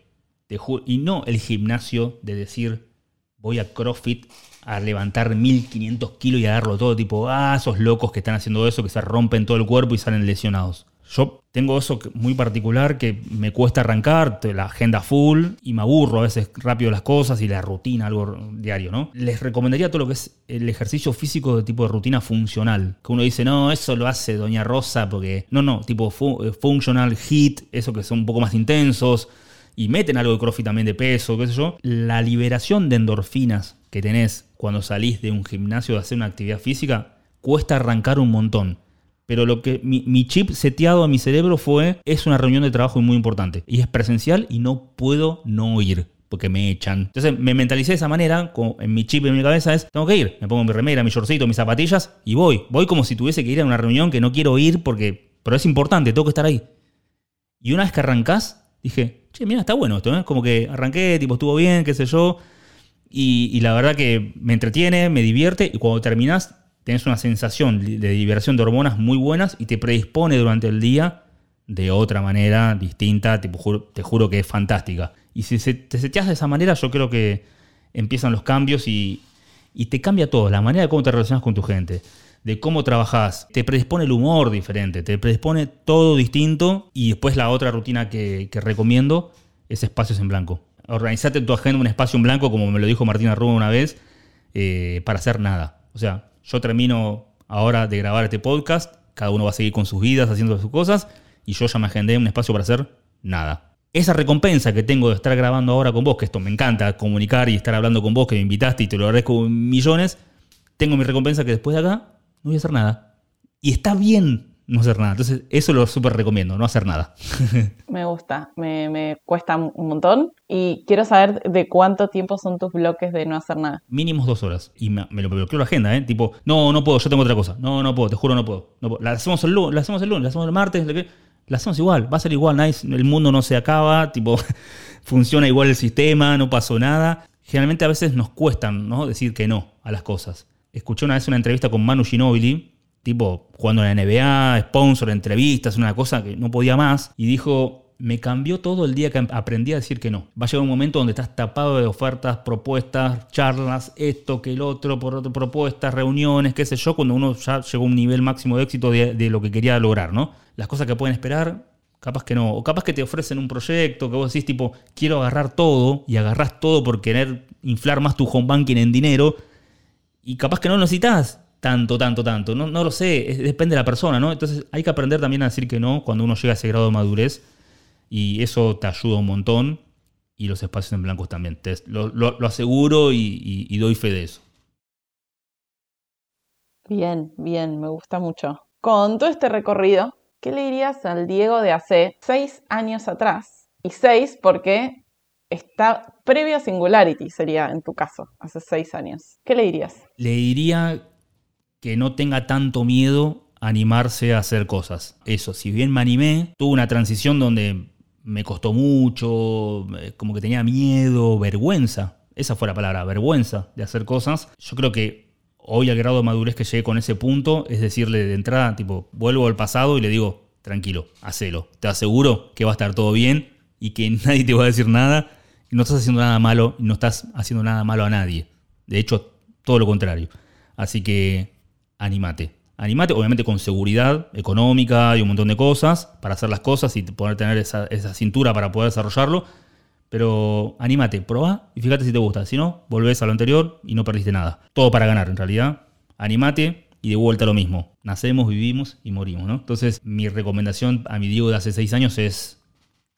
Te y no el gimnasio de decir voy a CrossFit a levantar 1500 kilos y a darlo todo, tipo, ah, esos locos que están haciendo eso, que se rompen todo el cuerpo y salen lesionados. Yo tengo eso muy particular que me cuesta arrancar, la agenda full y me aburro a veces rápido las cosas y la rutina, algo diario, ¿no? Les recomendaría todo lo que es el ejercicio físico de tipo de rutina funcional. Que uno dice, no, eso lo hace Doña Rosa porque. No, no, tipo eh, functional, hit, eso que son un poco más intensos y meten algo de crossfit también de peso, qué sé yo. La liberación de endorfinas que tenés cuando salís de un gimnasio de hacer una actividad física cuesta arrancar un montón. Pero lo que mi, chip seteado a mi cerebro fue, es una reunión de trabajo muy importante. Y es presencial y no puedo no ir porque me echan. Entonces me mentalicé de esa manera, como en mi chip en mi cabeza es, tengo que ir, me pongo mi remera, mi shortcito, mis zapatillas y voy. Voy como si tuviese que ir a una reunión que no quiero ir porque, pero es importante, tengo que estar ahí. Y una vez que arrancás, dije, che, mira, está bueno esto, ¿eh? Como que arranqué, tipo, estuvo bien, qué sé yo. Y, y la verdad que me entretiene, me divierte y cuando terminás tenés una sensación de diversión de hormonas muy buenas y te predispone durante el día de otra manera distinta, te, juro, que es fantástica. Y si te seteas de esa manera, yo creo que empiezan los cambios y, te cambia todo, la manera de cómo te relacionas con tu gente, de cómo trabajas, te predispone el humor diferente, te predispone todo distinto y después la otra rutina que, recomiendo es espacios en blanco. Organizate tu agenda un espacio en blanco, como me lo dijo Martina Rubio una vez, eh, para hacer nada. O sea, yo termino ahora de grabar este podcast, cada uno va a seguir con sus vidas, haciendo sus cosas, y yo ya me agendé un espacio para hacer nada. Esa recompensa que tengo de estar grabando ahora con vos, que esto me encanta, comunicar y estar hablando con vos, que me invitaste y te lo agradezco millones, tengo mi recompensa que después de acá no voy a hacer nada. Y está bien no hacer nada. Entonces, eso lo súper recomiendo, no hacer nada.
me gusta, me, cuesta un montón y quiero saber de cuánto tiempo son tus bloques de no hacer nada.
Mínimos dos horas. Y me, lo bloqueo la agenda, ¿eh? Tipo, no, no puedo, yo tengo otra cosa. No, no puedo, te juro, no puedo. La hacemos el lunes, la hacemos el lunes, la hacemos el martes, la hacemos igual, va a ser igual, el mundo no se acaba, tipo, funciona igual el sistema, no pasó nada. Generalmente a veces nos cuestan ¿no? decir que no a las cosas. Escuché una vez una entrevista con Manu Ginobili, tipo jugando en la NBA, sponsor, entrevistas, una cosa que no podía más, y dijo, me cambió todo el día que aprendí a decir que no. Va a llegar un momento donde estás tapado de ofertas, propuestas, charlas, esto, que el otro, por otro, propuestas, reuniones, qué sé yo, cuando uno ya llegó a un nivel máximo de éxito de, de lo que quería lograr, ¿no? Las cosas que pueden esperar, capaz que no. O capaz que te ofrecen un proyecto que vos decís tipo, quiero agarrar todo y agarrás todo por querer inflar más tu home banking en dinero y capaz que no lo necesitas tanto, tanto, tanto. No, no lo sé, depende de la persona, ¿no? Entonces hay que aprender también a decir que no cuando uno llega a ese grado de madurez y eso te ayuda un montón y los espacios en blancos también. lo, aseguro y, doy fe de eso.
Bien, bien, me gusta mucho. Con todo este recorrido, ¿qué le dirías al Diego de hace seis años atrás Y 6 porque está previo a Singularity, sería en tu caso, hace 6 años. ¿Qué le dirías?
Le diría que no tenga tanto miedo a animarse a hacer cosas. Eso, si bien me animé, tuve una transición donde me costó mucho, como que tenía miedo, vergüenza. Esa fue la palabra, vergüenza de hacer cosas. Yo creo que hoy al grado de madurez que llegué con ese punto es decirle de entrada, tipo, vuelvo al pasado y le digo, tranquilo, hacelo. Te aseguro que va a estar todo bien y que nadie te va a decir nada. No estás haciendo nada malo no estás haciendo nada malo a nadie. De hecho, todo lo contrario. Así que anímate. Animate, obviamente con seguridad económica y un montón de cosas para hacer las cosas y poder tener esa, esa cintura para poder desarrollarlo. Pero anímate, probá y fíjate si te gusta. Si no, volvés a lo anterior y no perdiste nada. Todo para ganar, en realidad. Anímate y de vuelta lo mismo. Nacemos, vivimos y morimos, ¿no? Entonces, mi recomendación a mi Diego de hace seis años es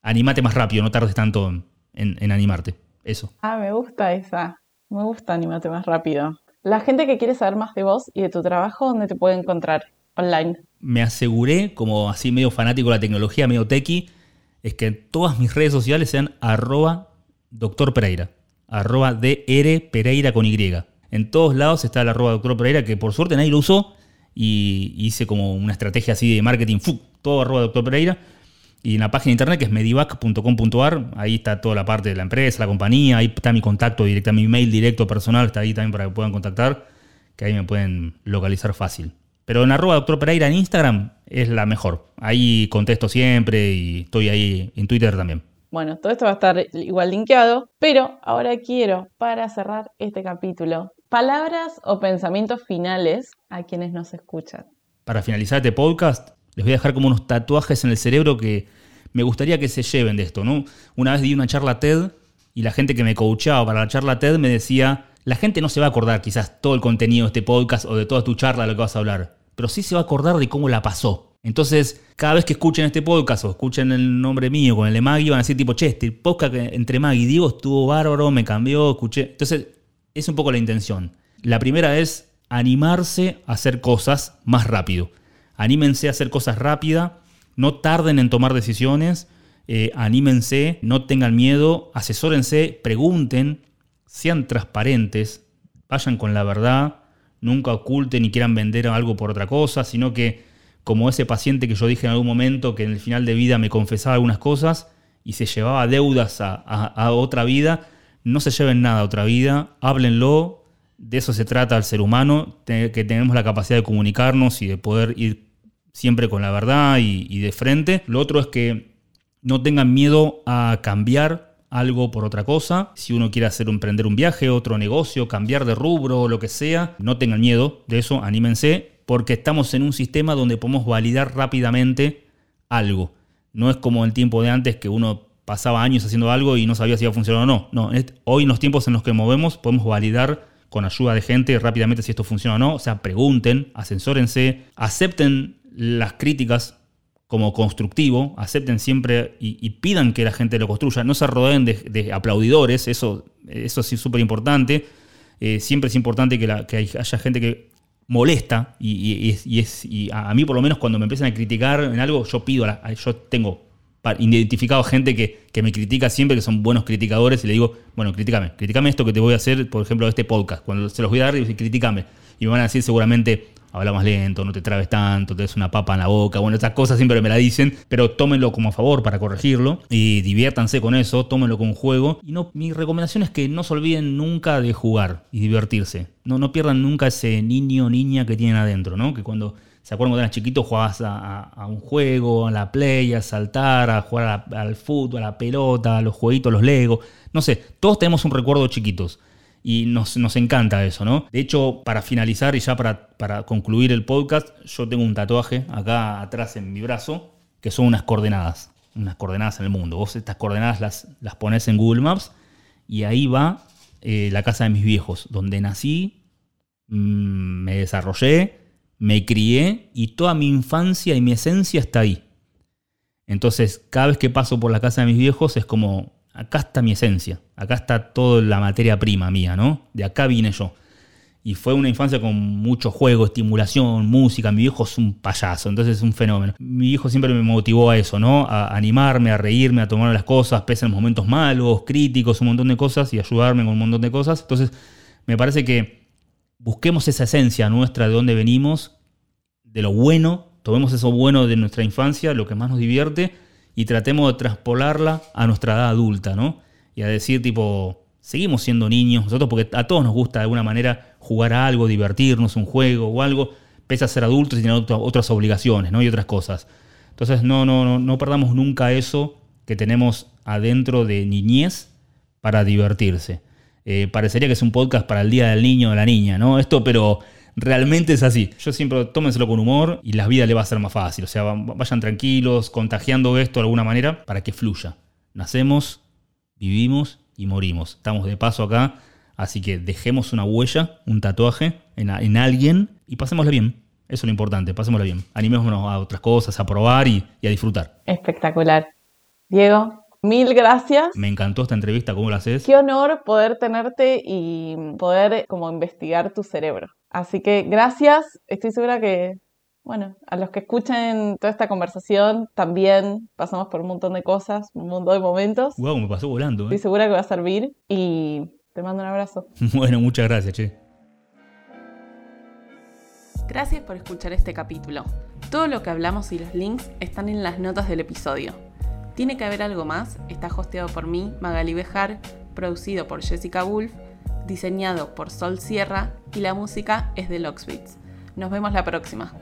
anímate más rápido, no tardes tanto en, en animarte. Eso.
Ah, me gusta esa. Me gusta anímate más rápido. La gente que quiere saber más de vos y de tu trabajo, ¿dónde te puede encontrar online?
Me aseguré, como así medio fanático de la tecnología, medio tequi, es que todas mis redes sociales sean arroba doctor arroba DR Pereira con Y. En todos lados está el arroba doctor que por suerte nadie lo usó, y hice como una estrategia así de marketing, ¡fu! todo arroba doctor. Y en la página de internet que es medivac.com.ar, ahí está toda la parte de la empresa, la compañía, ahí está mi contacto directo, mi mail directo personal, está ahí también para que puedan contactar, que ahí me pueden localizar fácil. Pero en arroba doctor Pereira en Instagram es la mejor. Ahí contesto siempre y estoy ahí en Twitter también.
Bueno, todo esto va a estar igual linkeado, pero ahora quiero, para cerrar este capítulo, palabras o pensamientos finales a quienes nos escuchan.
Para finalizar este podcast, les voy a dejar como unos tatuajes en el cerebro que me gustaría que se lleven de esto, ¿no? Una vez di una charla TED y la gente que me coachaba para la charla TED me decía, la gente no se va a acordar quizás todo el contenido de este podcast o de toda tu charla de lo que vas a hablar, pero sí se va a acordar de cómo la pasó. Entonces, cada vez que escuchen este podcast o escuchen el nombre mío con el de Maggie, van a decir tipo, che, este podcast entre Maggie y Diego estuvo bárbaro, me cambió, escuché. Entonces, es un poco la intención. La primera es animarse a hacer cosas más rápido. Anímense a hacer cosas rápidas, no tarden en tomar decisiones, eh, anímense, no tengan miedo, asesórense, pregunten, sean transparentes, vayan con la verdad, nunca oculten ni quieran vender algo por otra cosa, sino que como ese paciente que yo dije en algún momento que en el final de vida me confesaba algunas cosas y se llevaba deudas a, a otra vida, no se lleven nada a otra vida, háblenlo, de eso se trata el ser humano, que tenemos la capacidad de comunicarnos y de poder ir siempre con la verdad y, de frente. Lo otro es que no tengan miedo a cambiar algo por otra cosa. Si uno quiere hacer emprender un viaje, otro negocio, cambiar de rubro o lo que sea, no tengan miedo de eso, anímense, porque estamos en un sistema donde podemos validar rápidamente algo. No es como el tiempo de antes que uno pasaba años haciendo algo y no sabía si iba a funcionar o no. No, hoy en los tiempos en los que movemos podemos validar con ayuda de gente rápidamente si esto funciona o no. O sea, pregunten, asensórense, acepten las críticas como constructivo, acepten siempre y, pidan que la gente lo construya. No se rodeen de, aplaudidores, eso, eso es súper importante. Eh, siempre es importante que, haya gente que molesta y, es, a, mí por lo menos cuando me empiezan a criticar en algo, yo pido, yo tengo identificado gente que, que, me critica siempre, que son buenos criticadores, y le digo, bueno, críticame, críticame esto que te voy a hacer, por ejemplo, este podcast. Cuando se los voy a dar, críticame. Y me van a decir seguramente, habla más lento, no te trabes tanto, te des una papa en la boca. Bueno, esas cosas siempre me la dicen, pero tómenlo como a favor para corregirlo y diviértanse con eso, tómenlo como un juego. Y no, mi recomendación es que no se olviden nunca de jugar y divertirse. No, no pierdan nunca ese niño o niña que tienen adentro, ¿no? Que cuando ¿Se acuerdan cuando eras chiquito jugabas a, un juego, a la play, a saltar, a jugar al fútbol, a la pelota, a los jueguitos, los Legos? No sé, todos tenemos un recuerdo chiquitos. Y nos, encanta eso, ¿no? De hecho, para finalizar y ya para, para concluir el podcast, yo tengo un tatuaje acá atrás en mi brazo, que son unas coordenadas, unas coordenadas en el mundo. Vos estas coordenadas las, las pones en Google Maps y ahí va eh, la casa de mis viejos, donde nací, mm, me desarrollé, me crié y toda mi infancia y mi esencia está ahí. Entonces, cada vez que paso por la casa de mis viejos es como, acá está mi esencia, acá está toda la materia prima mía, ¿no? De acá vine yo. y fue una infancia con mucho juego, estimulación, música. Mi hijo es un payaso, entonces es un fenómeno. Mi hijo siempre me motivó a eso, ¿no? A animarme, a reírme, a tomar las cosas, pese a los momentos malos, críticos, un montón de cosas y ayudarme con un montón de cosas. Entonces, me parece que busquemos esa esencia nuestra de dónde venimos, de lo bueno, tomemos eso bueno de nuestra infancia, lo que más nos divierte, y tratemos de traspolarla a nuestra edad adulta, ¿no? Y a decir, tipo, seguimos siendo niños nosotros porque a todos nos gusta de alguna manera jugar a algo, divertirnos, un juego o algo, pese a ser adultos y tener otras obligaciones ¿no? y otras cosas. Entonces no, no, no, no perdamos nunca eso que tenemos adentro de niñez para divertirse. Eh, parecería que es un podcast para el Día del Niño o de la Niña, ¿no? Esto, pero realmente es así. Yo siempre tómenselo con humor y la vida le va a ser más fácil. O sea, vayan tranquilos, contagiando esto de alguna manera para que fluya. Nacemos, vivimos y morimos. Estamos de paso acá, así que dejemos una huella, un tatuaje en, alguien y pasémosla bien. Eso es lo importante, pasémosla bien. Animémonos a otras cosas, a probar y, a disfrutar.
Espectacular. Diego, mil gracias.
Me encantó esta entrevista, ¿cómo la haces?
Qué honor poder tenerte y poder como investigar tu cerebro. Así que gracias, estoy segura que bueno, a los que escuchen toda esta conversación también pasamos por un montón de cosas, un montón de momentos.
Wow, me pasó volando. ¿eh?
Estoy segura que va a servir y te mando un abrazo.
bueno, muchas gracias, che.
Gracias por escuchar este capítulo. Todo lo que hablamos y los links están en las notas del episodio. Tiene que haber algo más, está hosteado por mí, Magali Bejar, producido por Jessica Wolf, diseñado por Sol Sierra y la música es de Locksbeats. Nos vemos la próxima.